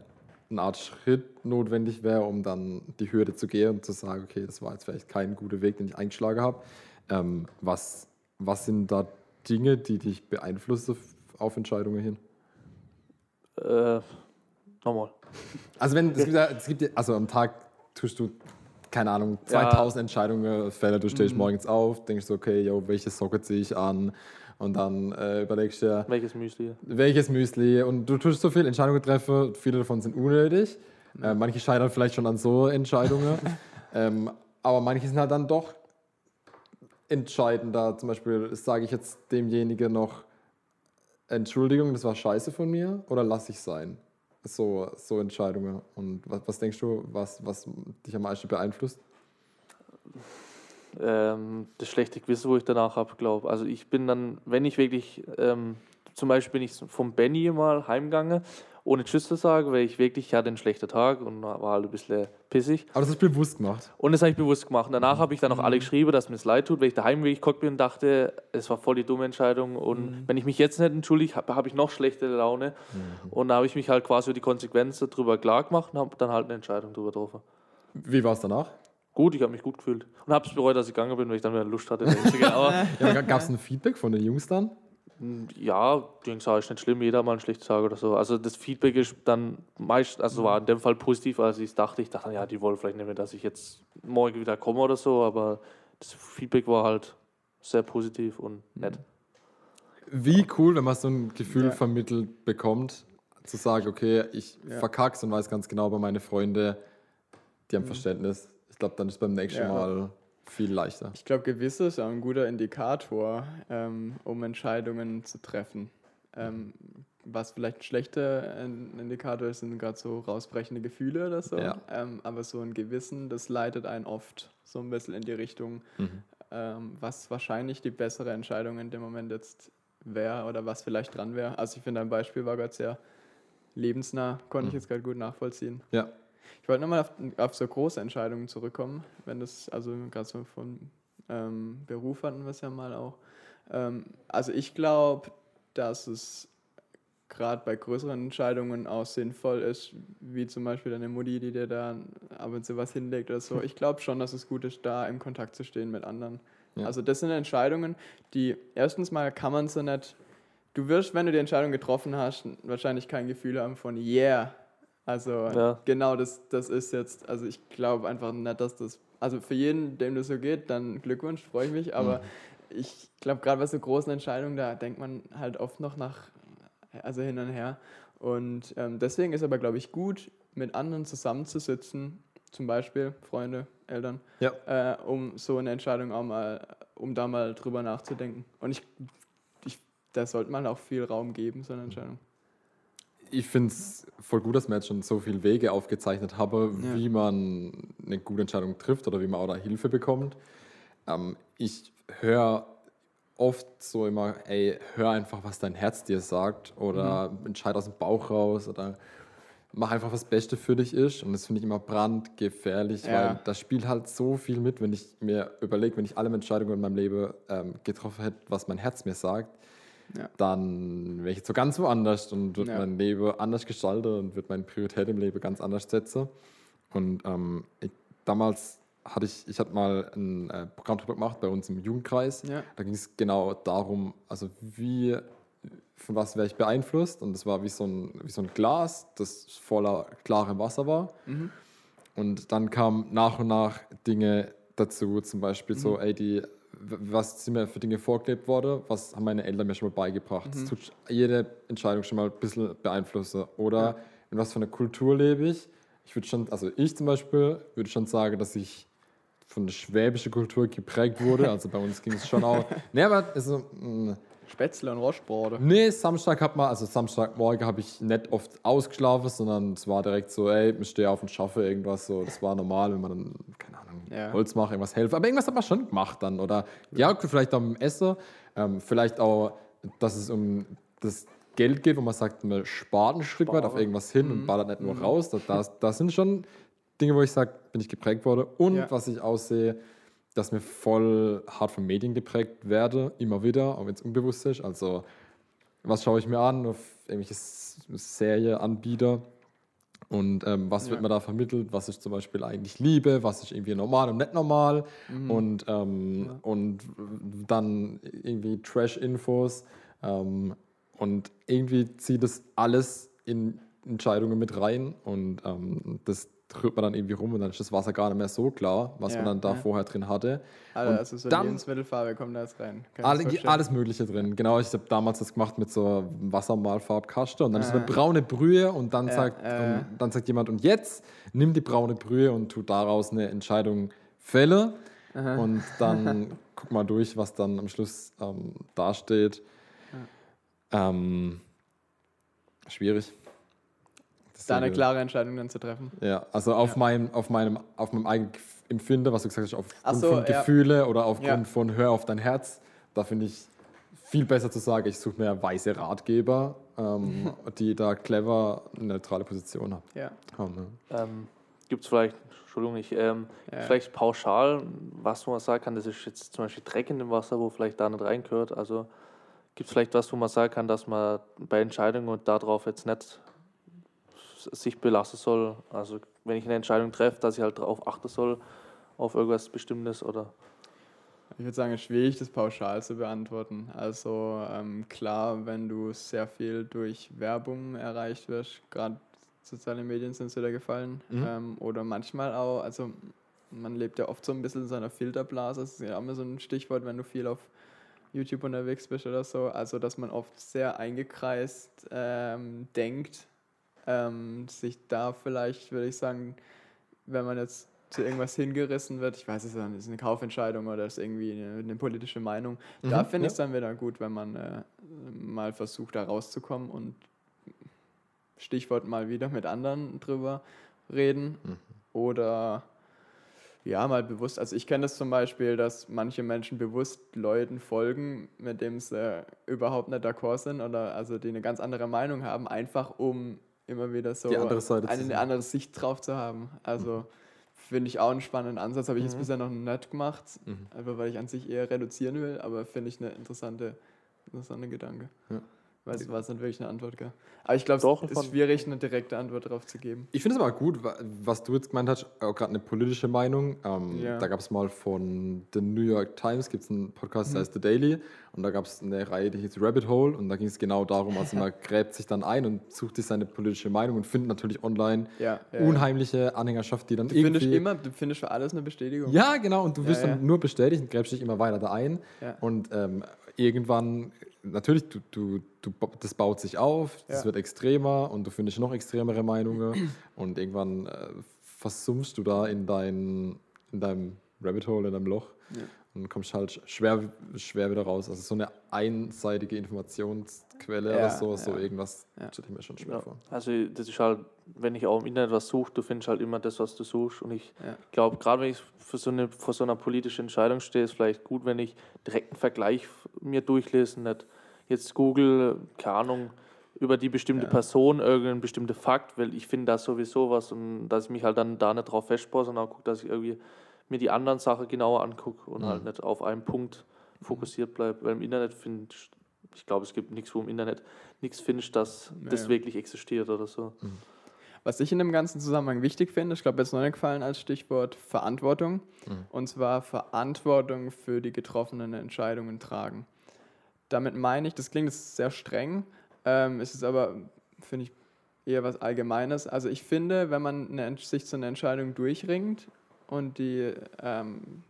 eine Art Schritt notwendig wäre, um dann die Hürde zu gehen und zu sagen, okay, das war jetzt vielleicht kein guter Weg, den ich eingeschlagen habe. Ähm, was, was sind da Dinge, die dich beeinflussen auf Entscheidungen hin? Äh, nochmal. Also wenn es gibt, ja, es gibt ja, also am Tag tust du keine Ahnung Ja. 2000 Entscheidungen fällen. Du stehst morgens auf, denkst so, okay, yo, welche Socke ziehe ich an und dann äh, überlegst du dir, Welches Müsli? welches Müsli und du tust so viele Entscheidungen treffen. Viele davon sind unnötig. Äh, manche scheitern vielleicht schon an so Entscheidungen, *laughs* ähm, aber manche sind halt dann doch entscheidender. Zum Beispiel sage ich jetzt demjenigen noch Entschuldigung, das war scheiße von mir oder lasse ich sein? So, so Entscheidungen. Und was, was denkst du, was, was dich am meisten beeinflusst? ähm, das schlechte Gewissen, wo ich danach habe, glaube Also ich bin dann, wenn ich wirklich, ähm, zum Beispiel bin ich vom Benny mal heimgegangen, ohne Tschüss zu sagen, weil ich wirklich, ich hatte einen schlechten Tag und war halt ein bisschen pissig. Aber das hast du bewusst gemacht. Und das habe ich bewusst gemacht. Und danach habe ich dann auch alle geschrieben, dass mir es leid tut, weil ich daheim wirklich geguckt bin und dachte, es war voll die dumme Entscheidung. Und wenn ich mich jetzt nicht entschuldige, habe hab ich noch schlechtere Laune. Und da habe ich mich halt quasi über die Konsequenzen drüber klar gemacht und habe dann halt eine Entscheidung drüber getroffen. Wie war es danach? Gut, ich habe mich gut gefühlt. Und habe es bereut, dass ich gegangen bin, weil ich dann wieder Lust hatte. *laughs* Ja, Gab es ein Feedback von den Jungs dann? Ja, Jungs sagen, ist nicht schlimm, jeder mal einen schlechten Tag oder so. Also das Feedback ist dann meist, also war in dem Fall positiv, als ich es dachte. Ich dachte, ja, die wollen vielleicht nicht mehr, dass ich jetzt morgen wieder komme oder so, aber das Feedback war halt sehr positiv und nett. Wie cool, wenn man so ein Gefühl Ja. vermittelt bekommt, zu sagen, okay, ich Ja. verkack's und weiß ganz genau, bei meine Freunde, die haben Verständnis. Ich glaube, dann ist beim nächsten Ja. Mal viel leichter. Ich glaube, Gewisse ist auch ein guter Indikator, ähm, um Entscheidungen zu treffen. Ähm, was vielleicht ein schlechter Indikator ist, sind gerade so rausbrechende Gefühle oder so. Ja. Ähm, aber so ein Gewissen, das leitet einen oft so ein bisschen in die Richtung, Mhm. ähm, was wahrscheinlich die bessere Entscheidung in dem Moment jetzt wäre oder was vielleicht dran wäre. Also ich finde, ein Beispiel war gerade sehr lebensnah, konnte ich jetzt gerade gut nachvollziehen. Ja. Ich wollte nochmal auf, auf so große Entscheidungen zurückkommen, wenn das, also gerade so von ähm, Beruf hatten wir es ja mal auch. Ähm, also ich glaube, dass es gerade bei größeren Entscheidungen auch sinnvoll ist, wie zum Beispiel deine Mutti, die dir da ab und zu was hinlegt oder so. Ich glaube schon, dass es gut ist, da im Kontakt zu stehen mit anderen. Ja. Also das sind Entscheidungen, die erstens mal kann man so nicht, du wirst, wenn du die Entscheidung getroffen hast, wahrscheinlich kein Gefühl haben von yeah. Also Ja. genau, das, das ist jetzt, also ich glaube einfach nicht, dass das, also für jeden, dem das so geht, dann Glückwunsch, freue ich mich, aber ich glaube, gerade bei so großen Entscheidungen, da denkt man halt oft noch nach, also hin und her. Und ähm, deswegen ist aber, glaube ich, gut, mit anderen zusammenzusitzen, zum Beispiel Freunde, Eltern, Ja. äh, um so eine Entscheidung auch mal, um da mal drüber nachzudenken. Und ich, ich da sollte man auch viel Raum geben, so eine Entscheidung. Ich finde es voll gut, dass wir jetzt schon so viele Wege aufgezeichnet haben, Ja. wie man eine gute Entscheidung trifft oder wie man auch da Hilfe bekommt. ähm, ich höre oft so immer, ey, hör einfach, was dein Herz dir sagt oder Mhm. entscheid aus dem Bauch raus oder mach einfach, was das Beste für dich ist. Und das finde ich immer brandgefährlich, Ja. weil das spielt halt so viel mit, wenn ich mir überlege, wenn ich alle Entscheidungen in meinem Leben ähm, getroffen hätte, was mein Herz mir sagt, Ja. dann wäre ich jetzt so ganz woanders und würde Ja. mein Leben anders gestalten und würde meine Priorität im Leben ganz anders setzen. Und ähm, ich, damals hatte ich, ich hatte mal ein äh, Programm drüber gemacht bei uns im Jugendkreis. Ja. Da ging es genau darum, also wie, von was wäre ich beeinflusst. Und das war wie so ein, wie so ein Glas, das voller klarem Wasser war. Mhm. Und dann kamen nach und nach Dinge dazu, zum Beispiel Mhm. so, ey, die, was sind mir für Dinge vorgelebt worden, was haben meine Eltern mir schon mal beigebracht. Mhm. Das tut jede Entscheidung schon mal ein bisschen beeinflussen. Oder in was für einer Kultur lebe ich. Ich würde schon, also ich zum Beispiel würde schon sagen, dass ich von der schwäbischen Kultur geprägt wurde. Also bei uns ging es schon auch. *laughs* Nee, aber also, mh, Spätzle und Rostbrot. Nee, Samstag hat man, also Samstagmorgen habe ich nicht oft ausgeschlafen, sondern es war direkt so, ey, ich stehe auf und schaffe irgendwas so. Das war normal, wenn man dann, keine Ahnung, Ja. Holz macht, irgendwas helfen. Aber irgendwas hat man schon gemacht dann. Oder ja, okay, vielleicht auch im Essen, ähm, vielleicht auch, dass es um das Geld geht, wo man sagt, man spart ein Stück weit auf irgendwas hin Mhm. und ballert nicht nur raus. Da, da, da sind schon Dinge, wo ich sage, bin ich geprägt worden. Und Ja. was ich aussehe, dass mir voll hart von Medien geprägt werde, immer wieder, auch wenn es unbewusst ist. Also, was schaue ich mir an auf irgendwelche Serieanbieter und ähm, was wird Ja. mir da vermittelt, was ist zum Beispiel eigentlich Liebe, was ist irgendwie normal und nicht normal Mhm. und, ähm, und dann irgendwie Trash-Infos ähm, und irgendwie zieht das alles in Entscheidungen mit rein und ähm, das rührt man dann irgendwie rum und dann ist das Wasser gar nicht mehr so klar, was Ja, man dann da ja. vorher drin hatte. Alter, Und also so dann- Lebensmittelfarbe kommt da jetzt rein. Alle, alles Mögliche drin. Genau, ich habe damals das gemacht mit so Wassermalfarbkaste und dann ist so eine Ah. braune Brühe und dann, Ja, sagt, äh. und dann sagt jemand, und jetzt nimm die braune Brühe und tu daraus eine Entscheidung fälle und dann *laughs* guck mal durch, was dann am Schluss ähm, dasteht. Ähm, schwierig. Da eine klare Entscheidung dann zu treffen. ja, also auf, meinem, auf, meinem, auf meinem eigenen Empfinden, was du gesagt hast, aufgrund so, von ja. Gefühle oder aufgrund Ja. von Hör auf dein Herz, da finde ich viel besser zu sagen, ich suche mir weise Ratgeber, ähm, *laughs* die da clever eine neutrale Position haben. Ja. haben ne? Ähm, Gibt es vielleicht, Entschuldigung, ich, ähm, Ja. vielleicht pauschal, was wo man sagen kann, das ist jetzt zum Beispiel Dreck in dem Wasser, wo vielleicht da nicht reingehört. Also gibt es vielleicht was, wo man sagen kann, dass man bei Entscheidungen und darauf jetzt nicht sich belassen soll. Also wenn ich eine Entscheidung treffe, dass ich halt darauf achten soll, auf irgendwas Bestimmtes oder Ich würde sagen, es ist schwierig, das pauschal zu beantworten. Also ähm, klar, wenn du sehr viel durch Werbung erreicht wirst, gerade soziale Medien sind da gefallen. Mhm. Ähm, oder manchmal auch, also man lebt ja oft so ein bisschen in seiner Filterblase. Das ist ja auch immer so ein Stichwort, wenn du viel auf YouTube unterwegs bist oder so. Also, dass man oft sehr eingekreist ähm, denkt. Ähm, sich da vielleicht, würde ich sagen, wenn man jetzt zu irgendwas hingerissen wird, ich weiß es nicht, ist eine Kaufentscheidung oder ist irgendwie eine, eine politische Meinung, da Mhm, finde ja. ich es dann wieder gut, wenn man äh, mal versucht, da rauszukommen und Stichwort mal wieder mit anderen drüber reden Mhm. oder ja, mal bewusst, also ich kenne das zum Beispiel, dass manche Menschen bewusst Leuten folgen, mit denen sie überhaupt nicht d'accord sind oder also die eine ganz andere Meinung haben, einfach um immer wieder so andere eine, andere Sicht drauf zu haben. Also finde ich auch einen spannenden Ansatz, habe ich jetzt Mhm. bisher noch nicht gemacht, Mhm. einfach weil ich an sich eher reduzieren will, aber finde ich eine interessante, interessante Gedanke. Ja. Weil es war jetzt nicht wirklich eine Antwort, gell? Aber ich glaube, es ist schwierig, eine direkte Antwort darauf zu geben. Ich finde es aber gut, wa- was du jetzt gemeint hast, auch gerade eine politische Meinung. Ähm, Ja. Da gab es mal von The New York Times, gibt es einen Podcast, Mhm. der heißt The Daily, und da gab es eine Reihe, die hieß Rabbit Hole, und da ging es genau darum, also man *laughs* gräbt sich dann ein und sucht sich seine politische Meinung und findet natürlich online Ja, ja, unheimliche Anhängerschaft, die dann Du findest irgendwie... immer, du findest für alles eine Bestätigung. Ja, genau, und du wirst dann nur bestätigt und gräbst dich immer weiter da ein. Und ähm, irgendwann, natürlich, du, du, du, das baut sich auf, das Ja. wird extremer und du findest noch extremere Meinungen *clears throat* und irgendwann äh, versumpfst du da in, dein, in deinem Rabbit Hole, in deinem Loch. Ja. Und dann kommst du halt schwer, schwer wieder raus. Also so eine einseitige Informationsquelle Ja, oder so, so ja. irgendwas Ja. stelle ich mir schon schwer Ja. vor. Also das ist halt, wenn ich auch im Internet was suche, du findest halt immer das, was du suchst. Und ich Ja. glaube, gerade wenn ich für so eine, vor so einer politischen Entscheidung stehe, ist vielleicht gut, wenn ich direkt einen Vergleich mir durchlese, nicht jetzt Google, keine Ahnung, über die bestimmte Ja. Person irgendein bestimmter Fakt, weil ich finde das sowieso was und dass ich mich halt dann da nicht drauf festbaue, sondern gucke, dass ich irgendwie mir die anderen Sachen genauer angucke und Mhm. halt nicht auf einen Punkt fokussiert bleibe. Weil im Internet finde ich, ich glaube, es gibt nichts, wo im Internet nichts findest, dass das Ja. wirklich existiert oder so. Was ich in dem ganzen Zusammenhang wichtig finde, ich glaube, jetzt noch nicht gefallen als Stichwort Verantwortung. Mhm. Und zwar Verantwortung für die getroffenen Entscheidungen tragen. Damit meine ich, das klingt jetzt sehr streng, ähm, es ist aber, finde ich, eher was Allgemeines. Also ich finde, wenn man eine, sich zu einer Entscheidung durchringt und die, ähm,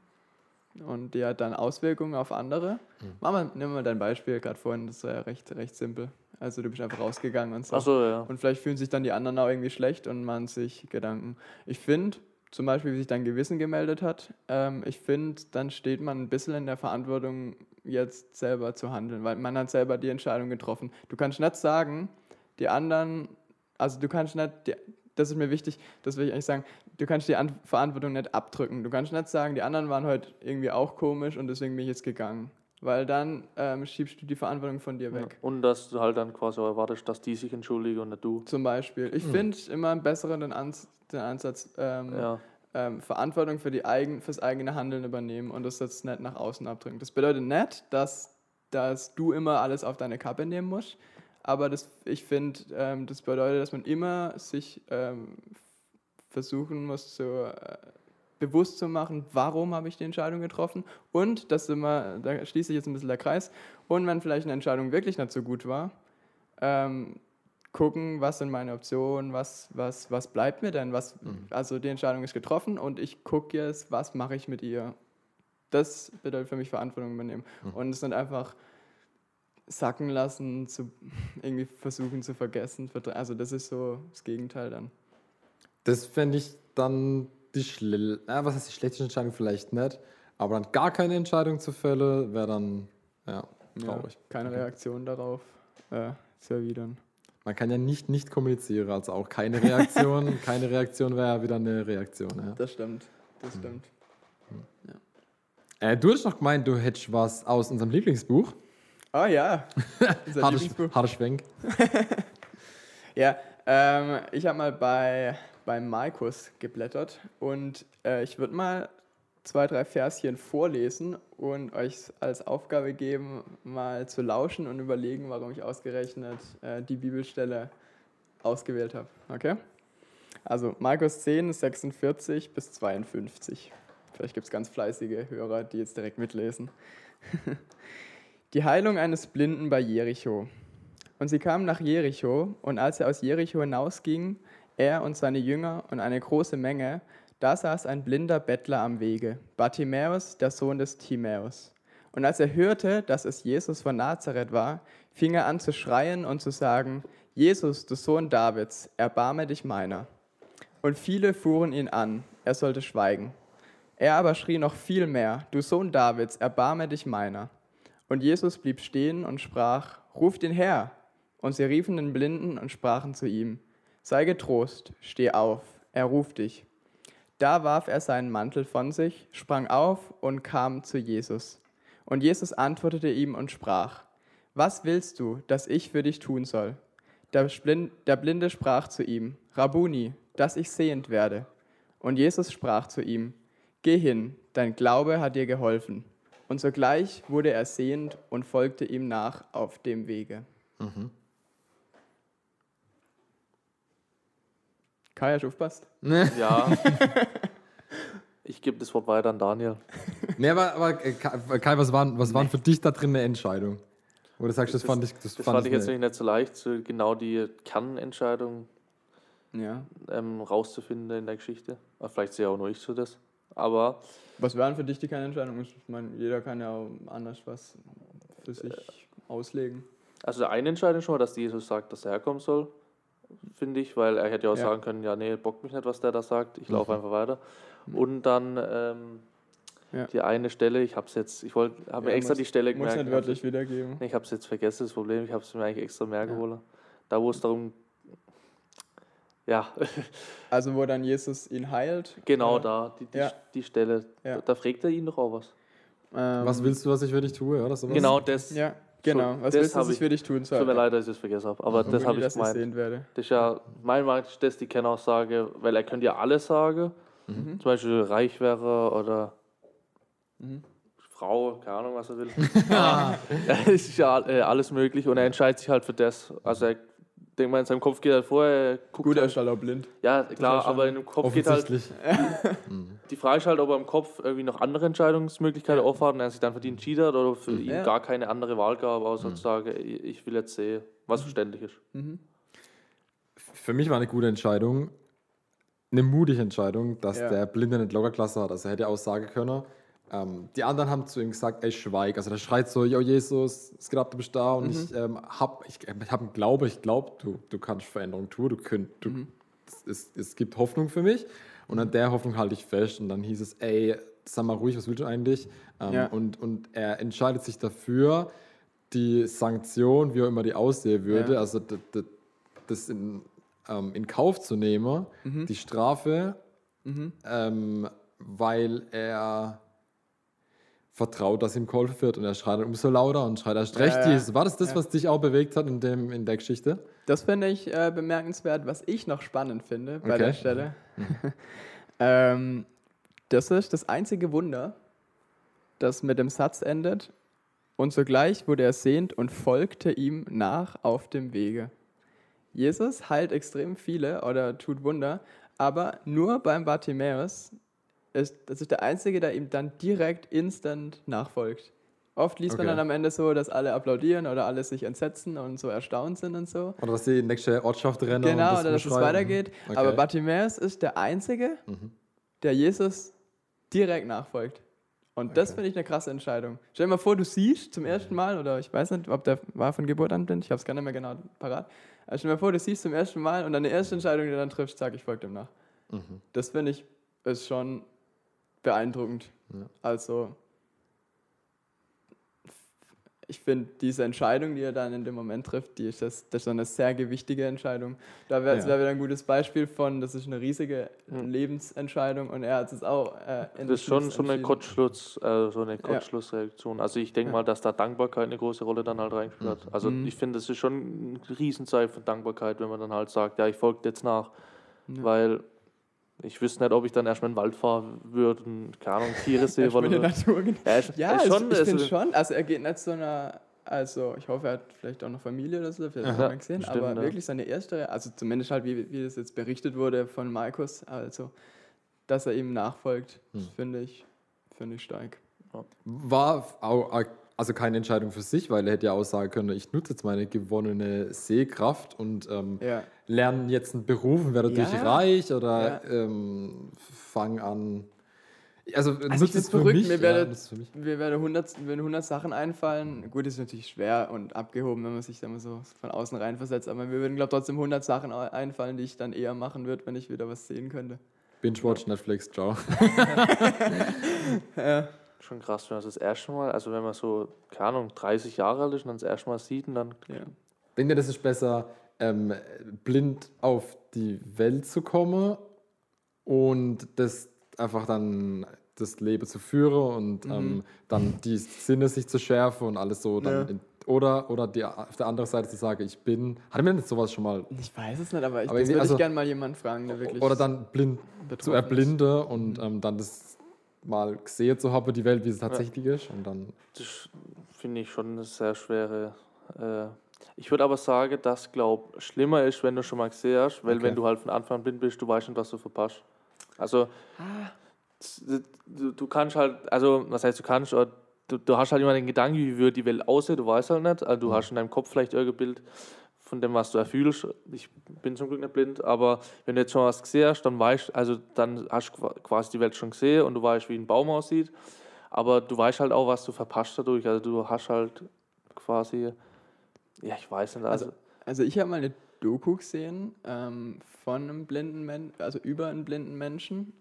und die hat dann Auswirkungen auf andere. Mach mal, nimm mal dein Beispiel gerade vorhin, das war ja recht, recht simpel. Also du bist einfach rausgegangen und so. Achso, ja. Und vielleicht fühlen sich dann die anderen auch irgendwie schlecht und man sich Gedanken. Ich finde, zum Beispiel, wie sich dein Gewissen gemeldet hat, ähm, ich finde, dann steht man ein bisschen in der Verantwortung, jetzt selber zu handeln, weil man hat selber die Entscheidung getroffen. Du kannst nicht sagen, die anderen, also du kannst nicht, die, das ist mir wichtig, das will ich eigentlich sagen, du kannst die An Verantwortung nicht abdrücken. Du kannst nicht sagen, die anderen waren heute irgendwie auch komisch und deswegen bin ich jetzt gegangen. Weil dann ähm, schiebst du die Verantwortung von dir weg. Und dass du halt dann quasi auch erwartest, dass die sich entschuldigen und nicht du. Zum Beispiel. Ich finde immer einen besseren den, Ans den Ansatz, ähm, Ja. ähm, Verantwortung für die eigen fürs eigene Handeln übernehmen und das jetzt nicht nach außen abdrücken. Das bedeutet nicht, dass, dass du immer alles auf deine Kappe nehmen musst, aber das, ich finde, ähm, das bedeutet, dass man immer sich ähm, versuchen muss, zu, äh, bewusst zu machen, warum habe ich die Entscheidung getroffen und das immer, da schließt sich jetzt ein bisschen der Kreis, und wenn vielleicht eine Entscheidung wirklich nicht so gut war, ähm, gucken, was sind meine Optionen, was, was, was bleibt mir denn, was, also die Entscheidung ist getroffen und ich gucke jetzt, was mache ich mit ihr. Das bedeutet für mich Verantwortung übernehmen. Und es nicht einfach sacken lassen, zu, irgendwie versuchen zu vergessen. Also das ist so das Gegenteil dann. Das fände ich dann die schle was heißt die schlechteste Entscheidung vielleicht nicht, aber dann gar keine Entscheidung zu fällen, wäre dann ja, traurig. Ja, keine Reaktion darauf äh, zu erwidern. Man kann ja nicht nicht kommunizieren, also auch keine Reaktion. *laughs* keine Reaktion wäre ja wieder eine Reaktion. Ja. Das stimmt, das stimmt. Äh, du hast noch gemeint, du hättest was aus unserem Lieblingsbuch. Ah ja, *laughs* Harter, Lieblingsbuch. harter Schwenk. *laughs* Ja, ähm, ich habe mal bei, bei Markus geblättert und äh, ich würde mal zwei, drei Verschen vorlesen und euch als Aufgabe geben, mal zu lauschen und überlegen, warum ich ausgerechnet äh, die Bibelstelle ausgewählt habe. Okay? Also Markus 10, 46 bis 52. Vielleicht gibt es ganz fleißige Hörer, die jetzt direkt mitlesen. *laughs* Die Heilung eines Blinden bei Jericho. Und sie kamen nach Jericho, und als er aus Jericho hinausging, er und seine Jünger und eine große Menge, da saß ein blinder Bettler am Wege, Bartimäus, der Sohn des Timäus. Und als er hörte, dass es Jesus von Nazareth war, fing er an zu schreien und zu sagen, Jesus, du Sohn Davids, erbarme dich meiner. Und viele fuhren ihn an, er sollte schweigen. Er aber schrie noch viel mehr, du Sohn Davids, erbarme dich meiner. Und Jesus blieb stehen und sprach, ruft ihn her. Und sie riefen den Blinden und sprachen zu ihm, sei getrost, steh auf, er ruft dich. Da warf er seinen Mantel von sich, sprang auf und kam zu Jesus. Und Jesus antwortete ihm und sprach, was willst du, dass ich für dich tun soll? Der Blinde sprach zu ihm, Rabuni, dass ich sehend werde. Und Jesus sprach zu ihm, Geh hin, dein Glaube hat dir geholfen. Und sogleich wurde er sehend und folgte ihm nach auf dem Wege. Kai, hast du aufgepasst? *laughs* Ja. *laughs* ich gebe das Wort weiter an Daniel. *laughs* Nee, aber, aber äh, Kai, Kai, was waren, was waren für dich da drin eine Entscheidung? Wo du sagst, das, fand ich. Das, Das fand fand ich jetzt eine- nicht so leicht, so genau die Kernentscheidung Ja. ähm, rauszufinden in der Geschichte. Aber vielleicht sehe auch nur ich so das. Aber Was wären für dich die keine Entscheidung? Ich meine, jeder kann ja anders was für sich auslegen. also eine Entscheidung schon mal, dass Jesus sagt, dass er herkommen soll, finde ich, weil er hätte ja auch Ja. sagen können, ja, nee, bockt mich nicht, was der da sagt, ich laufe einfach weiter. Und dann, ähm, Ja. Die eine Stelle, ich habe es jetzt, ich wollte, habe mir Ja, extra muss- die Stelle Muss gemerkt. nicht wörtlich wiedergeben. Ich habe es jetzt vergessen, das Problem. Ich habe es mir eigentlich extra mehr geholt. Da, wo es darum. Ja, Also wo dann Jesus ihn heilt. genau oder? da, die, die, Ja. die Stelle. Ja. Da, da fragt er ihn doch auch was. Ähm, Was willst du, was ich für dich tue? Oder sowas? Genau das. Ja, genau. Was das willst du, was ich ich- für dich tun soll? Tut mir leid, dass ich das vergessen habe. Aber das habe ich ich gemeint. sehen werde. Das ist ja, mein Meinung ist das die Kernaussage, weil er könnte ja alles sagen. Mhm. Zum Beispiel reich wäre oder Mhm. Frau, keine Ahnung, was er will. *laughs* *laughs* es ist ja äh, alles möglich und er entscheidet sich halt für das. Also er denkt mal, in seinem Kopf geht halt vor, er guckt Gut, er halt, ist halt auch blind. Ja, klar, aber in dem Kopf geht halt. *laughs* Die Frage ist halt, ob er im Kopf irgendwie noch andere Entscheidungsmöglichkeiten offen hat und er sich dann für die entschieden hat oder für ihn Ja. gar keine andere Wahl gab, außer zu sagen, ich will jetzt sehen, was verständlich ist. Für mich war eine gute Entscheidung, eine mutige Entscheidung, dass Ja. der Blinde nicht Loggerklasse hat. Also er hätte auch sagen können. Ähm, die anderen haben zu ihm gesagt, ey, schweig. Also der schreit so, yo Jesus, es ab, du bist da. Und ich ähm, habe ich, ich hab einen Glaube, ich glaube, du, du kannst Veränderung tun. Du könnt, du, es, es, es gibt Hoffnung für mich. Und an der Hoffnung halte ich fest. Und dann hieß es, ey, sag mal ruhig, was willst du eigentlich? Ähm, Ja. und, und er entscheidet sich dafür, die Sanktion, wie auch immer die aussehen würde, Ja. also das in, ähm, in Kauf zu nehmen, die Strafe, ähm, weil er vertraut, dass ihm geholfen wird und er schreit dann umso lauter und schreit erst recht. Jesus. War das das, Ja. was dich auch bewegt hat in, dem, in der Geschichte? Das finde ich äh, bemerkenswert, was ich noch spannend finde bei Okay. der Stelle. *laughs* ähm, das ist das einzige Wunder, das mit dem Satz endet. Und sogleich wurde er sehend und folgte ihm nach auf dem Wege. Jesus heilt extrem viele oder tut Wunder, aber nur beim Bartimäus ist, das ist der Einzige, der ihm dann direkt instant nachfolgt. Oft liest man Okay. dann am Ende so, dass alle applaudieren oder alle sich entsetzen und so erstaunt sind und so. Oder dass die nächste Ortschaft rennen Genau, und oder dass es weitergeht. Okay. Aber Bartimäus ist der Einzige, der Jesus direkt nachfolgt. Und das Okay. finde ich eine krasse Entscheidung. Stell dir mal vor, du siehst zum ersten Mal, oder ich weiß nicht, ob der war von Geburt an blind, ich habe es gar nicht mehr genau parat. Aber stell dir mal vor, du siehst zum ersten Mal und die erste Entscheidung, die du dann triffst, sag ich folge dem nach. Mhm. Das finde ich ist schon beeindruckend. Ja. Also, ich finde, diese Entscheidung, die er dann in dem Moment trifft, die ist das, das ist eine sehr gewichtige Entscheidung. Da wäre Ja. wär wieder ein gutes Beispiel von, das ist eine riesige Lebensentscheidung und er hat es auch äh, in Das ist schon so eine. Kurzschluss, äh, so eine Kurzschlussreaktion. Also ich denke Ja. mal, dass da Dankbarkeit eine große Rolle dann halt reingespielt hat. Also Mhm. ich finde, das ist schon ein Riesenzeichen von Dankbarkeit, wenn man dann halt sagt, ja, ich folge jetzt nach, Ja. weil ich wüsste nicht, ob ich dann erstmal in den Wald fahren würde und keine Ahnung, Tiere sehe. In oder- Natur. Ja, ist, Ja, ist schon, ich also- finde schon. Also er geht nicht so einer, also ich hoffe, er hat vielleicht auch noch Familie oder so, vielleicht hat Ja, gesehen, stimmt, aber ja. wirklich seine erste, also zumindest halt, wie, wie das jetzt berichtet wurde von Markus, also dass er ihm nachfolgt, Hm. finde ich, finde ich stark. War auch, also keine Entscheidung für sich, weil er hätte ja auch sagen können, ich nutze jetzt meine gewonnene Sehkraft und ähm, Ja. lerne jetzt einen Beruf und werde dadurch Ja. reich oder ähm, fang an. Also, Also ich für verrückt, mich. mir ja, mich. mir werden 100, wenn 100 Sachen einfallen. Gut, ist natürlich schwer und abgehoben, wenn man sich da mal so von außen reinversetzt, aber mir würden, glaube ich, trotzdem 100 Sachen einfallen, die ich dann eher machen würde, wenn ich wieder was sehen könnte. Binge-Watch, Netflix, ciao. *laughs* *laughs* Schon krass, wenn man das, erste Mal, also wenn man so, keine Ahnung, 30 Jahre alt ist und dann das erste Mal sieht und dann. Ja. Denkt ihr, das ist besser, ähm, blind auf die Welt zu kommen und das einfach dann das Leben zu führen und ähm, dann die Sinne sich zu schärfen und alles so. Dann Ja. in, oder oder die, auf der anderen Seite zu sagen, ich bin. Hatte mir sowas schon mal? Ich weiß es nicht, aber ich Aber würde also- ich gerne mal jemanden fragen, der wirklich. Oder dann blind zu betroffen ist. Mhm. und ähm, dann das mal gesehen zu haben, die Welt, wie sie tatsächlich ist. Und dann. Das finde ich schon eine sehr schwere. Äh, ich würde aber sagen, dass, glaub, schlimmer ist, wenn du schon mal gesehen hast, weil Okay. wenn du halt von Anfang an blind bist, du weißt nicht, was du verpasst. Also, Ah. du, du kannst halt, also, was heißt, du kannst, aber du, du hast halt immer den Gedanken, wie würde die Welt aussehen, du weißt halt nicht. Also, du hast in deinem Kopf vielleicht irgendein Bild von dem, was du erfühlst. Ich bin zum Glück nicht blind, aber wenn du jetzt schon was gesehen hast, dann weißt also dann hast du qua- quasi die Welt schon gesehen und du weißt, wie ein Baum aussieht. Aber du weißt halt auch, was du verpasst dadurch. Also du hast halt quasi, ja, ich weiß nicht, also, Also, also ich habe mal eine Doku gesehen ähm, von einem blinden Menschen, also über einen blinden Menschen,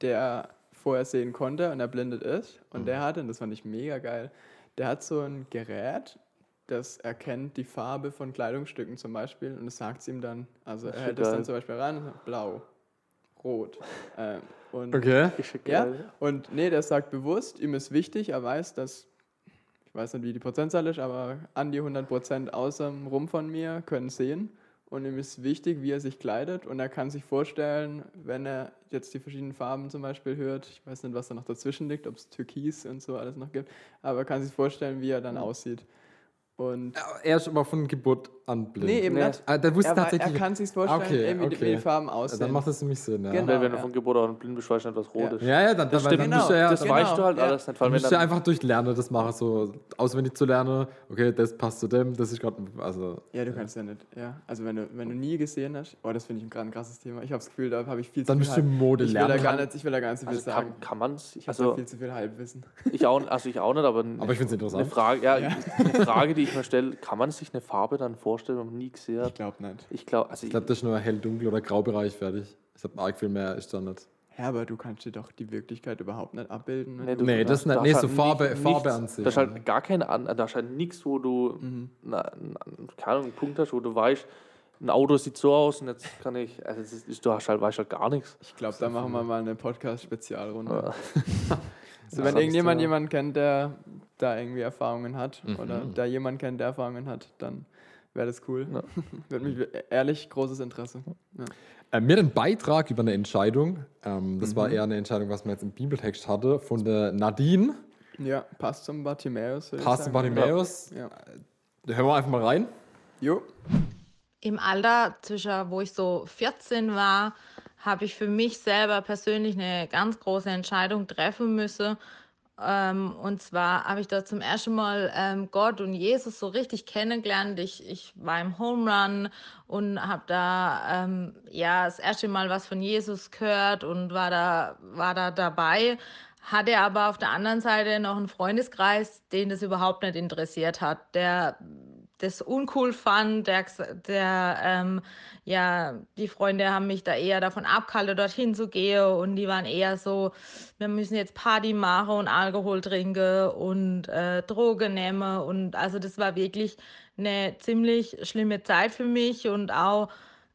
der vorher sehen konnte und er blindet ist. Und der hatte, und das fand ich mega geil, der hat so ein Gerät, das erkennt die Farbe von Kleidungsstücken zum Beispiel und das sagt es ihm dann. Also er hält das dann zum Beispiel ran, und sagt, blau, rot. Ähm, und Okay. Ja und nee, der sagt bewusst, ihm ist wichtig, er weiß, dass, ich weiß nicht, wie die Prozentzahl ist, aber an die 100 Prozent außer rum von mir können sehen. Und ihm ist wichtig, wie er sich kleidet. Und er kann sich vorstellen, wenn er jetzt die verschiedenen Farben zum Beispiel hört, ich weiß nicht, was da noch dazwischen liegt, ob es Türkis und so alles noch gibt, aber er kann sich vorstellen, wie er dann aussieht. Und Er ist aber von Geburt an blind. nee, eben Nee. nicht. Ah, der wusste Er, wei- er tatsächlich. kann sich vorstellen, Okay, okay. die Farben Ja, aussehen. dann macht das nämlich Sinn, ja. Genau. Weil wenn du ja. von Geburt an blind bist, weißt du nicht, was rot Ja. ist. Ja, ja, dann, Das dann, stimmt. dann musst du ja, das genau, weißt du halt ja. alles nicht. Weil wenn musst du ja dann, einfach durch Lernen das machen, so auswendig zu lernen. Okay, das passt zu dem, das ist gerade. Also, Ja, du kannst ja nicht. Ja. Also wenn du, wenn du nie gesehen hast, oh, das finde ich ein krasses Thema. Ich habe das Gefühl, da habe ich viel Dann zu musst viel du Mode ich will, da lernen. gar nicht, ich will da gar nicht so viel also sagen. kann, kann man es, ich habe da also viel zu viel Halbwissen. ich auch, also ich auch nicht, aber, aber ich finde es eine interessant. Frage, ja, Ja. eine Frage, die ich mir stelle, kann man sich eine Farbe dann vorstellen, wenn man nie gesehen Ich glaube nicht. Ich glaube, also Ich glaube, das ist nur hell, dunkel oder graubereich fertig. Ich habe arg viel mehr ist da nicht. Ja, aber du kannst dir doch die Wirklichkeit überhaupt nicht abbilden. ne? Nee, du- Nee, das da- nicht. da Nee, ist so Farbe, nicht- Farbe nichts. an sich. Das ist halt gar keine, An da ist halt nichts, wo du, Mhm. na, keine Ahnung, einen Punkt hast, wo du weißt, ein Auto sieht so aus und jetzt kann ich, also ist, du hast halt, weißt halt gar nichts. Ich glaube, da machen wir mal eine Podcast-Spezialrunde. Ja. *laughs* So, wenn irgendjemand jemanden kennt, der da irgendwie Erfahrungen hat Mhm. oder da jemand kennt, der Erfahrungen hat, dann wäre das cool. Ja. *laughs* Würde mich ehrlich großes Interesse. Ja. Äh, mir ein Beitrag über eine Entscheidung. Ähm, das Mhm. war eher eine Entscheidung, was man jetzt im Bibeltext hatte, von der Nadine. ja, passt zum Bartimäus. ich Pastor sagen. Bartimäus. Ja. Da hören wir einfach mal rein. Jo. Im Alter, zwischen wo ich so 14 war, habe ich für mich selber persönlich eine ganz große Entscheidung treffen müssen. Ähm, und zwar habe ich da zum ersten Mal ähm, Gott und Jesus so richtig kennengelernt. Ich, ich war im Home Run und habe da ähm, ja das erste Mal was von Jesus gehört und war da, war da dabei. Hatte aber auf der anderen Seite noch einen Freundeskreis, den das überhaupt nicht interessiert hat, der das uncool fand, der, der ähm, ja, die Freunde haben mich da eher davon abgehalten, dorthin zu gehen und die waren eher so, wir müssen jetzt Party machen und Alkohol trinken und äh, Drogen nehmen und also das war wirklich eine ziemlich schlimme Zeit für mich und auch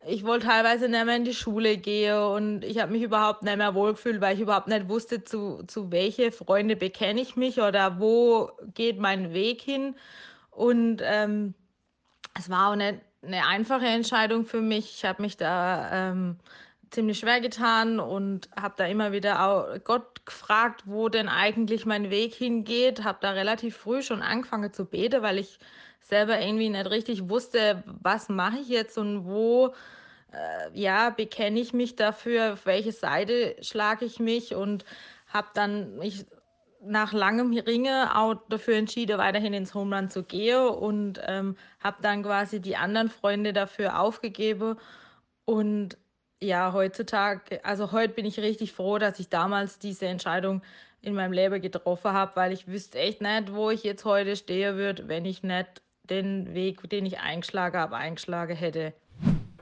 ich wollte teilweise nicht mehr in die Schule gehen und ich habe mich überhaupt nicht mehr wohlgefühlt, weil ich überhaupt nicht wusste, zu, zu welche Freunde bekenne ich mich oder wo geht mein Weg hin. Und ähm, es war auch nicht eine einfache Entscheidung für mich. Ich habe mich da ähm, ziemlich schwer getan und habe da immer wieder auch Gott gefragt, wo denn eigentlich mein Weg hingeht. Habe da relativ früh schon angefangen zu beten, weil ich selber irgendwie nicht richtig wusste, was mache ich jetzt und wo äh, ja, bekenne ich mich dafür, auf welche Seite schlage ich mich und habe dann mich nach langem Ringe auch dafür entschieden, weiterhin ins Homeland zu gehen und ähm, habe dann quasi die anderen Freunde dafür aufgegeben. Und ja, heutzutage, also heute bin ich richtig froh, dass ich damals diese Entscheidung in meinem Leben getroffen habe, weil ich wüsste echt nicht, wo ich jetzt heute stehen würde, wenn ich nicht den Weg, den ich eingeschlagen habe, eingeschlagen hätte.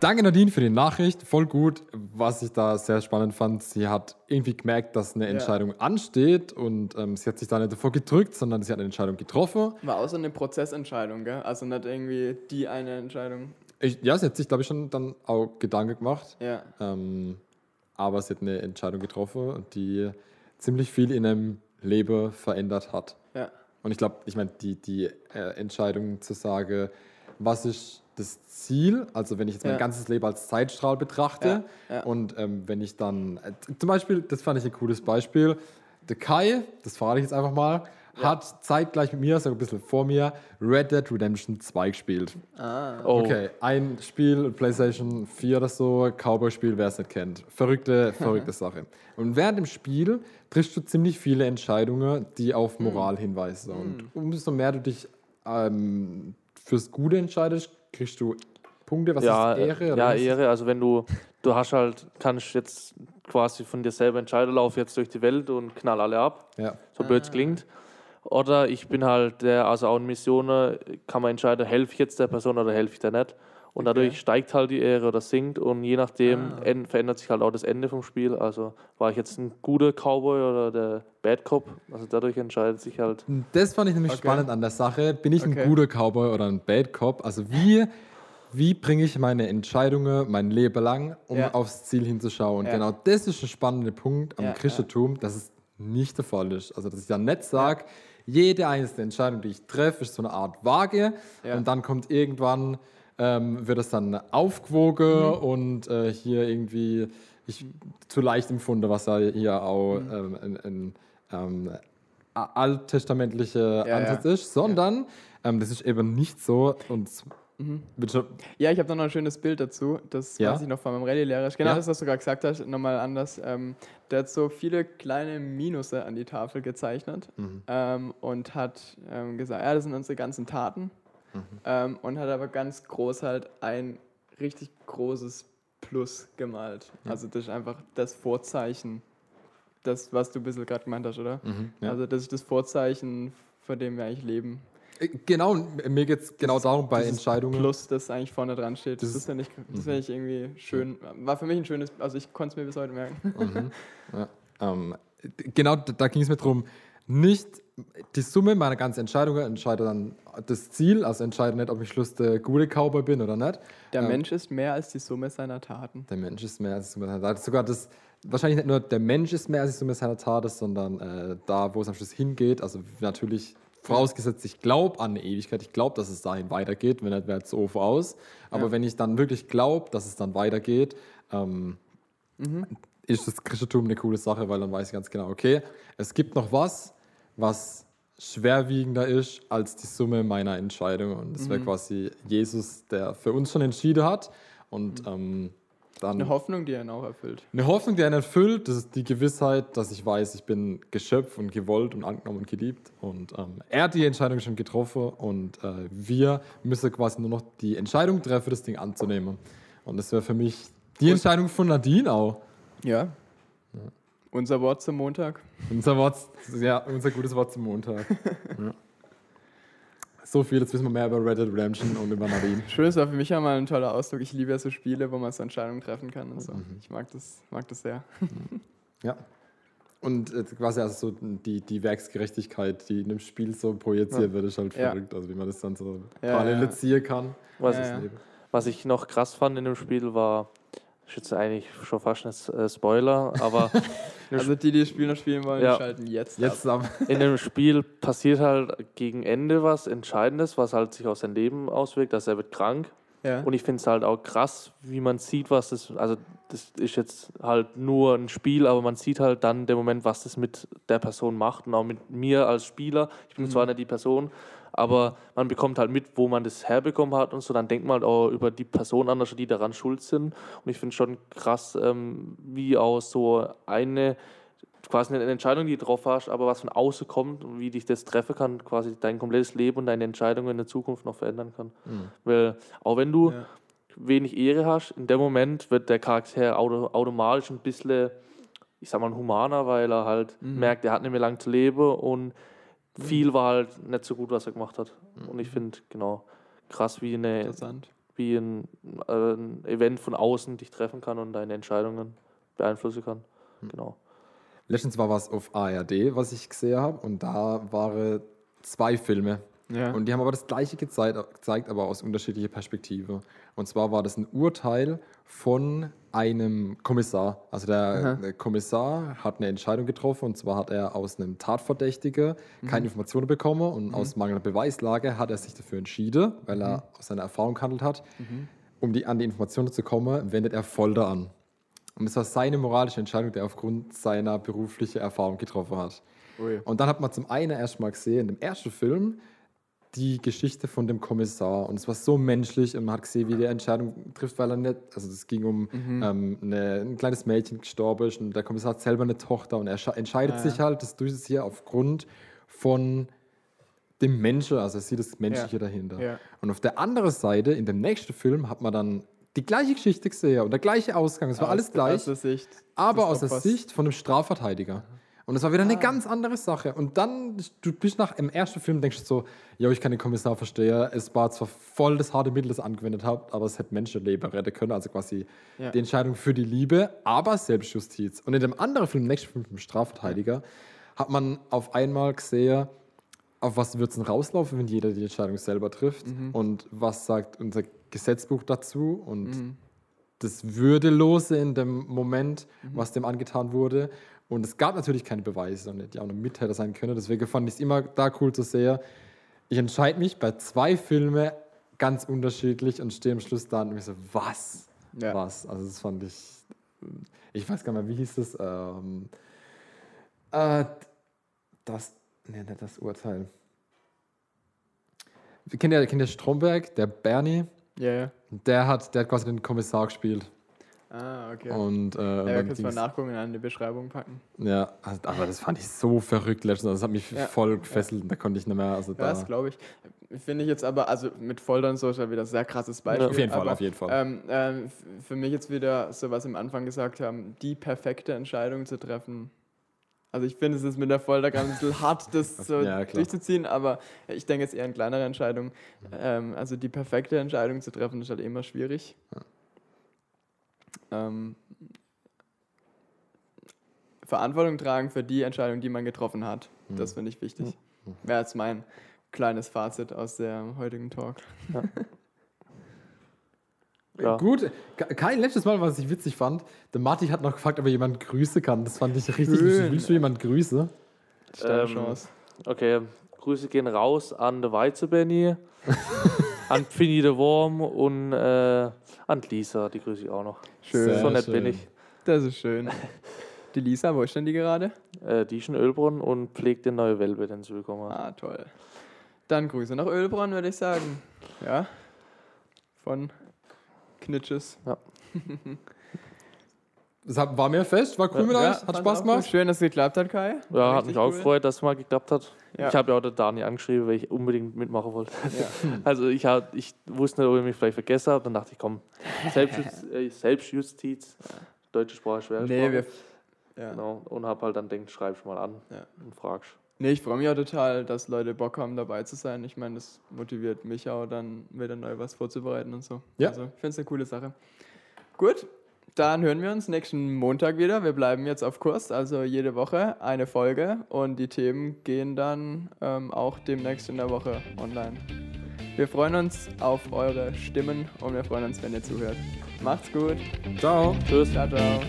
Danke Nadine für die Nachricht, voll gut. Was ich da sehr spannend fand, sie hat irgendwie gemerkt, dass eine Entscheidung ansteht und ähm, sie hat sich da nicht davor gedrückt, sondern sie hat eine Entscheidung getroffen. War auch so eine Prozessentscheidung, gell? Also nicht irgendwie die eine Entscheidung. Ich, ja, sie hat sich, glaube ich, schon dann auch Gedanken gemacht, Ja. ähm, aber sie hat eine Entscheidung getroffen, die ziemlich viel in einem Leben verändert hat. Ja. Und ich glaube, ich meine, die, die äh, Entscheidung zu sagen, was ist das Ziel, also wenn ich jetzt mein Ja. ganzes Leben als Zeitstrahl betrachte Ja, ja. und ähm, wenn ich dann, äh, zum Beispiel, das fand ich ein cooles Beispiel, der Kai, das verrate ich jetzt einfach mal, hat zeitgleich mit mir, so ein bisschen vor mir, Red Dead Redemption 2 gespielt. Oh, Okay, ein Spiel, PlayStation 4 oder so, Cowboy-Spiel, wer es nicht kennt. Verrückte, *laughs* verrückte Sache. Und während dem Spiel triffst du ziemlich viele Entscheidungen, die auf Moral hinweisen. Und umso mehr du dich ähm, fürs Gute entscheidest, kriegst du Punkte, was ja, ist Ehre? oder ja, was Ehre. Also wenn du, du hast halt, kannst jetzt quasi von dir selber entscheiden, lauf jetzt durch die Welt und knall alle ab, Ja. so blöd es klingt. Oder ich bin halt der, also auch in Missionen kann man entscheiden, helfe ich jetzt der Person oder helfe ich der nicht. Und dadurch Okay. steigt halt die Ehre oder sinkt und je nachdem Ah. verändert sich halt auch das Ende vom Spiel. Also war ich jetzt ein guter Cowboy oder der Bad Cop. Also dadurch entscheidet sich halt. Das fand ich nämlich Okay. spannend an der Sache. Bin ich Okay. ein guter Cowboy oder ein Bad Cop? Also wie, wie bringe ich meine Entscheidungen mein Leben lang, um Ja. aufs Ziel hinzuschauen? Ja. Genau das ist ein spannender Punkt am Ja, Christentum, dass es nicht der Fall ist. Also dass ich dann nicht sage, jede einzelne Entscheidung, die ich treffe, ist so eine Art Waage Ja. und dann kommt irgendwann, ähm, wird es dann aufgewogen Mhm. und äh, hier irgendwie ich, zu leicht empfunden, was ja hier auch Mhm. ähm, ein, ein ähm, a- alttestamentliche Ja, Ansatz ja. ist, sondern ähm, das ist eben nicht so und Mhm. Ja, ich habe noch ein schönes Bild dazu. Das Ja? weiß ich noch von meinem Rallye-Lehrer. Genau Ja? das, was du gerade gesagt hast, nochmal anders. Ähm, der hat so viele kleine Minusse an die Tafel gezeichnet Mhm. ähm, und hat ähm, gesagt, ja, das sind unsere ganzen Taten. Mhm. Ähm, und hat aber ganz groß halt ein richtig großes Plus gemalt. Also das ist einfach das Vorzeichen, das, was du ein bisschen gerade gemeint hast, oder? Mhm, ja. Also das ist das Vorzeichen, vor dem wir eigentlich leben. Äh, genau, mir geht es genau darum bei Entscheidungen. Plus, das eigentlich vorne dran steht. Das, Das ist- finde ich, das find ich irgendwie schön. War für mich ein schönes, also ich konnte es mir bis heute merken. Ja, *laughs* ähm, genau, da, da ging es mir darum, nicht die Summe meiner ganzen Entscheidungen entscheidet dann das Ziel, also entscheidet nicht, ob ich Schluss der gute Cowboy bin oder nicht. Der Ähm, Mensch ist mehr als die Summe seiner Taten. Der Mensch ist mehr als die Summe seiner Taten. Sogar das, wahrscheinlich nicht nur der Mensch ist mehr als die Summe seiner Taten, sondern äh, da, wo es am Schluss hingeht. Also natürlich vorausgesetzt, ich glaube an eine Ewigkeit, ich glaube, dass es dahin weitergeht, wenn nicht, wäre es so aus. Aber Ja. wenn ich dann wirklich glaube, dass es dann weitergeht, ähm, ist das Christentum eine coole Sache, weil dann weiß ich ganz genau, okay, es gibt noch was, was schwerwiegender ist als die Summe meiner Entscheidungen. Und das wäre quasi Jesus, der für uns schon entschieden hat. Und ähm, dann Eine Hoffnung, die er auch erfüllt. eine Hoffnung, die einen erfüllt, das ist die Gewissheit, dass ich weiß, ich bin Geschöpf und gewollt und angenommen und geliebt. Und ähm, er hat die Entscheidung schon getroffen und äh, wir müssen quasi nur noch die Entscheidung treffen, das Ding anzunehmen. Und das wäre für mich die Entscheidung von Nadine auch. Ja. Unser Wort zum Montag. Unser Wort, ja, unser gutes Wort zum Montag. *laughs* ja. So viel, jetzt wissen wir mehr über Red Dead Redemption und über Nadine. Schön, es war für mich ja mal ein toller Ausdruck. Ich liebe ja so Spiele, wo man so Entscheidungen treffen kann und so. Mhm. Ich mag das, mag das sehr. Ja. Und äh, quasi also so die, die Werksgerechtigkeit, die in dem Spiel so projiziert wird, ist halt Ja. verrückt. Also wie man das dann so Ja, parallelisieren kann. Was, Ja, ja. Was ich noch krass fand in dem Spiel war, ist jetzt eigentlich schon fast ein äh, Spoiler, aber *laughs* Also die, die das Spiel noch spielen wollen, Ja. die schalten jetzt, Jetzt ab. in dem *laughs* Spiel passiert halt gegen Ende was Entscheidendes, was halt sich auf sein Leben auswirkt. Also er wird krank. Ja. Und ich finde es halt auch krass, wie man sieht, was das, also das ist jetzt halt nur ein Spiel, aber man sieht halt dann den Moment, was das mit der Person macht und auch mit mir als Spieler. Ich bin zwar nicht die Person, aber man bekommt halt mit, wo man das herbekommen hat und so. Dann denkt man halt auch über die Person anders, die daran schuld sind. Und ich finde schon krass, ähm, wie auch so eine quasi eine Entscheidung, die du drauf hast, aber was von außen kommt und wie dich das treffen kann, quasi dein komplettes Leben und deine Entscheidungen in der Zukunft noch verändern kann. Weil auch wenn du Ja. wenig Ehre hast, in dem Moment wird der Charakter auto, automatisch ein bisschen, ich sag mal, humaner, weil er halt merkt, er hat nicht mehr lang zu leben und viel war halt nicht so gut, was er gemacht hat. Und ich finde, genau, krass, wie, eine, wie ein, äh, ein Event von außen dich treffen kann und deine Entscheidungen beeinflussen kann. Genau. Letztens war was auf ARD, was ich gesehen habe. Und da waren zwei Filme. Ja. Und die haben aber das Gleiche gezeigt, gezeigt, aber aus unterschiedlicher Perspektive. Und zwar war das ein Urteil von einem Kommissar. Also der, der Kommissar hat eine Entscheidung getroffen und zwar hat er aus einem Tatverdächtigen keine Informationen bekommen und aus mangelnder Beweislage hat er sich dafür entschieden, weil er aus seiner Erfahrung gehandelt hat, um die, an die Informationen zu kommen, wendet er Folter an. Und es war seine moralische Entscheidung, die er aufgrund seiner beruflichen Erfahrung getroffen hat. Ui. Und dann hat man zum einen erstmal gesehen, in dem ersten Film, die Geschichte von dem Kommissar. Und es war so menschlich und man hat gesehen, wie der Entscheidung trifft, weil er nicht, also es ging um ähm, eine, ein kleines Mädchen gestorben ist und der Kommissar hat selber eine Tochter und er entscheidet Ah, sich halt, das tut es hier aufgrund von dem Menschen, also er sieht das Menschliche Ja. dahinter. Ja. Und auf der anderen Seite, in dem nächsten Film, hat man dann die gleiche Geschichte gesehen und der gleiche Ausgang, es war Aus- alles gleich Aus der Sicht aber aus der. Sicht von einem Strafverteidiger. Und es war wieder eine ganz andere Sache. Und dann, du bist nach im ersten Film, denkst du so, ja, ich kann den Kommissar verstehen. Es war zwar voll das harte Mittel, das angewendet hat, aber es hätte Menschenleben retten können. Also quasi Ja. die Entscheidung für die Liebe, aber Selbstjustiz. Und in dem anderen Film, im nächsten Film, im Strafverteidiger, hat man auf einmal gesehen, auf was wird es denn rauslaufen, wenn jeder die Entscheidung selber trifft? Und was sagt unser Gesetzbuch dazu? Und das Würdelose in dem Moment, was dem angetan wurde. Und es gab natürlich keine Beweise und die auch noch Mittäter sein können. Deswegen fand ich es immer da cool zu sehen. Ich entscheide mich bei zwei Filmen ganz unterschiedlich und stehe am Schluss da und mir so, was? Ja. Was? Also das fand ich, ich weiß gar nicht mehr, wie hieß es? Ähm, äh, das, nee, nicht das Urteil. Kennt ihr, kennt ihr Stromberg, der Bernie? Ja, ja. Der hat, der hat quasi den Kommissar gespielt. Ah, okay. Und, äh, ja, wir können es mal nachgucken und an die Beschreibung packen. ja, also, aber das fand ich so verrückt letztens. Das hat mich Ja. voll gefesselt und da konnte ich nicht mehr. Also Ja, da, das glaube ich. Finde ich jetzt aber, also mit Folter und so ist ja wieder ein sehr krasses Beispiel. auf jeden Fall, aber, auf jeden Fall. Ähm, ähm, für mich jetzt wieder, so was wir am Anfang gesagt haben, die perfekte Entscheidung zu treffen. Also ich finde, es ist mit der Folter gerade ein bisschen hart, das so Ja, durchzuziehen, aber ich denke, es ist eher eine kleinere Entscheidung. Ähm, also die perfekte Entscheidung zu treffen, ist halt immer schwierig. Ähm, Verantwortung tragen für die Entscheidung, die man getroffen hat. Hm. Das finde ich wichtig. Wäre jetzt mein kleines Fazit aus der heutigen Talk. Ja. *laughs* Gut, Ke- kein letztes Mal, was ich witzig fand. Der Martin hat noch gefragt, ob er jemanden grüßen kann. Das fand ich richtig. Schön. Willst du jemanden grüßen? Das ist deine Ähm, Chance. Okay, Grüße gehen raus an der Weizenbenny, *laughs* an Pfini de Worm und äh, an Lisa, die grüße ich auch noch. Schön. so nett schön. bin ich. Das ist schön. Die Lisa, wo ist denn die gerade? Äh, die ist in Ölbrunn und pflegt den neue Welpe, den sie bekommen hat. Ah, toll. Dann Grüße nach Ölbronn, würde ich sagen. Ja. Von Knitsches. *laughs* Das hat- war mir fest, war cool mit euch, hat Spaß gemacht. Schön, dass es geklappt hat, Kai. Ja, hat Richtig mich auch cool. gefreut, dass es mal geklappt hat. Ja. Ich habe ja auch der Dani angeschrieben, weil ich unbedingt mitmachen wollte. Ja. *laughs* Also ich, hab, ich wusste nicht, ob ich mich vielleicht vergessen habe. Dann dachte ich, komm, Selbstjustiz, *laughs* äh, Selbstjustiz deutsche Sprache, schwere Nee, Sprache. wir, ja. Genau. Und habe halt dann denkt, schreibst mal an Ja. und fragst. nee, ich freue mich auch total, dass Leute Bock haben, dabei zu sein. Ich meine, das motiviert mich auch, dann wieder neu was vorzubereiten und so. Ja. Also, ich finde es eine coole Sache. Gut, dann hören wir uns nächsten Montag wieder. Wir bleiben jetzt auf Kurs, also jede Woche eine Folge und die Themen gehen dann ähm, auch demnächst in der Woche online. Wir freuen uns auf eure Stimmen und wir freuen uns, wenn ihr zuhört. Macht's gut. Ciao. Tschüss. Ciao, ciao.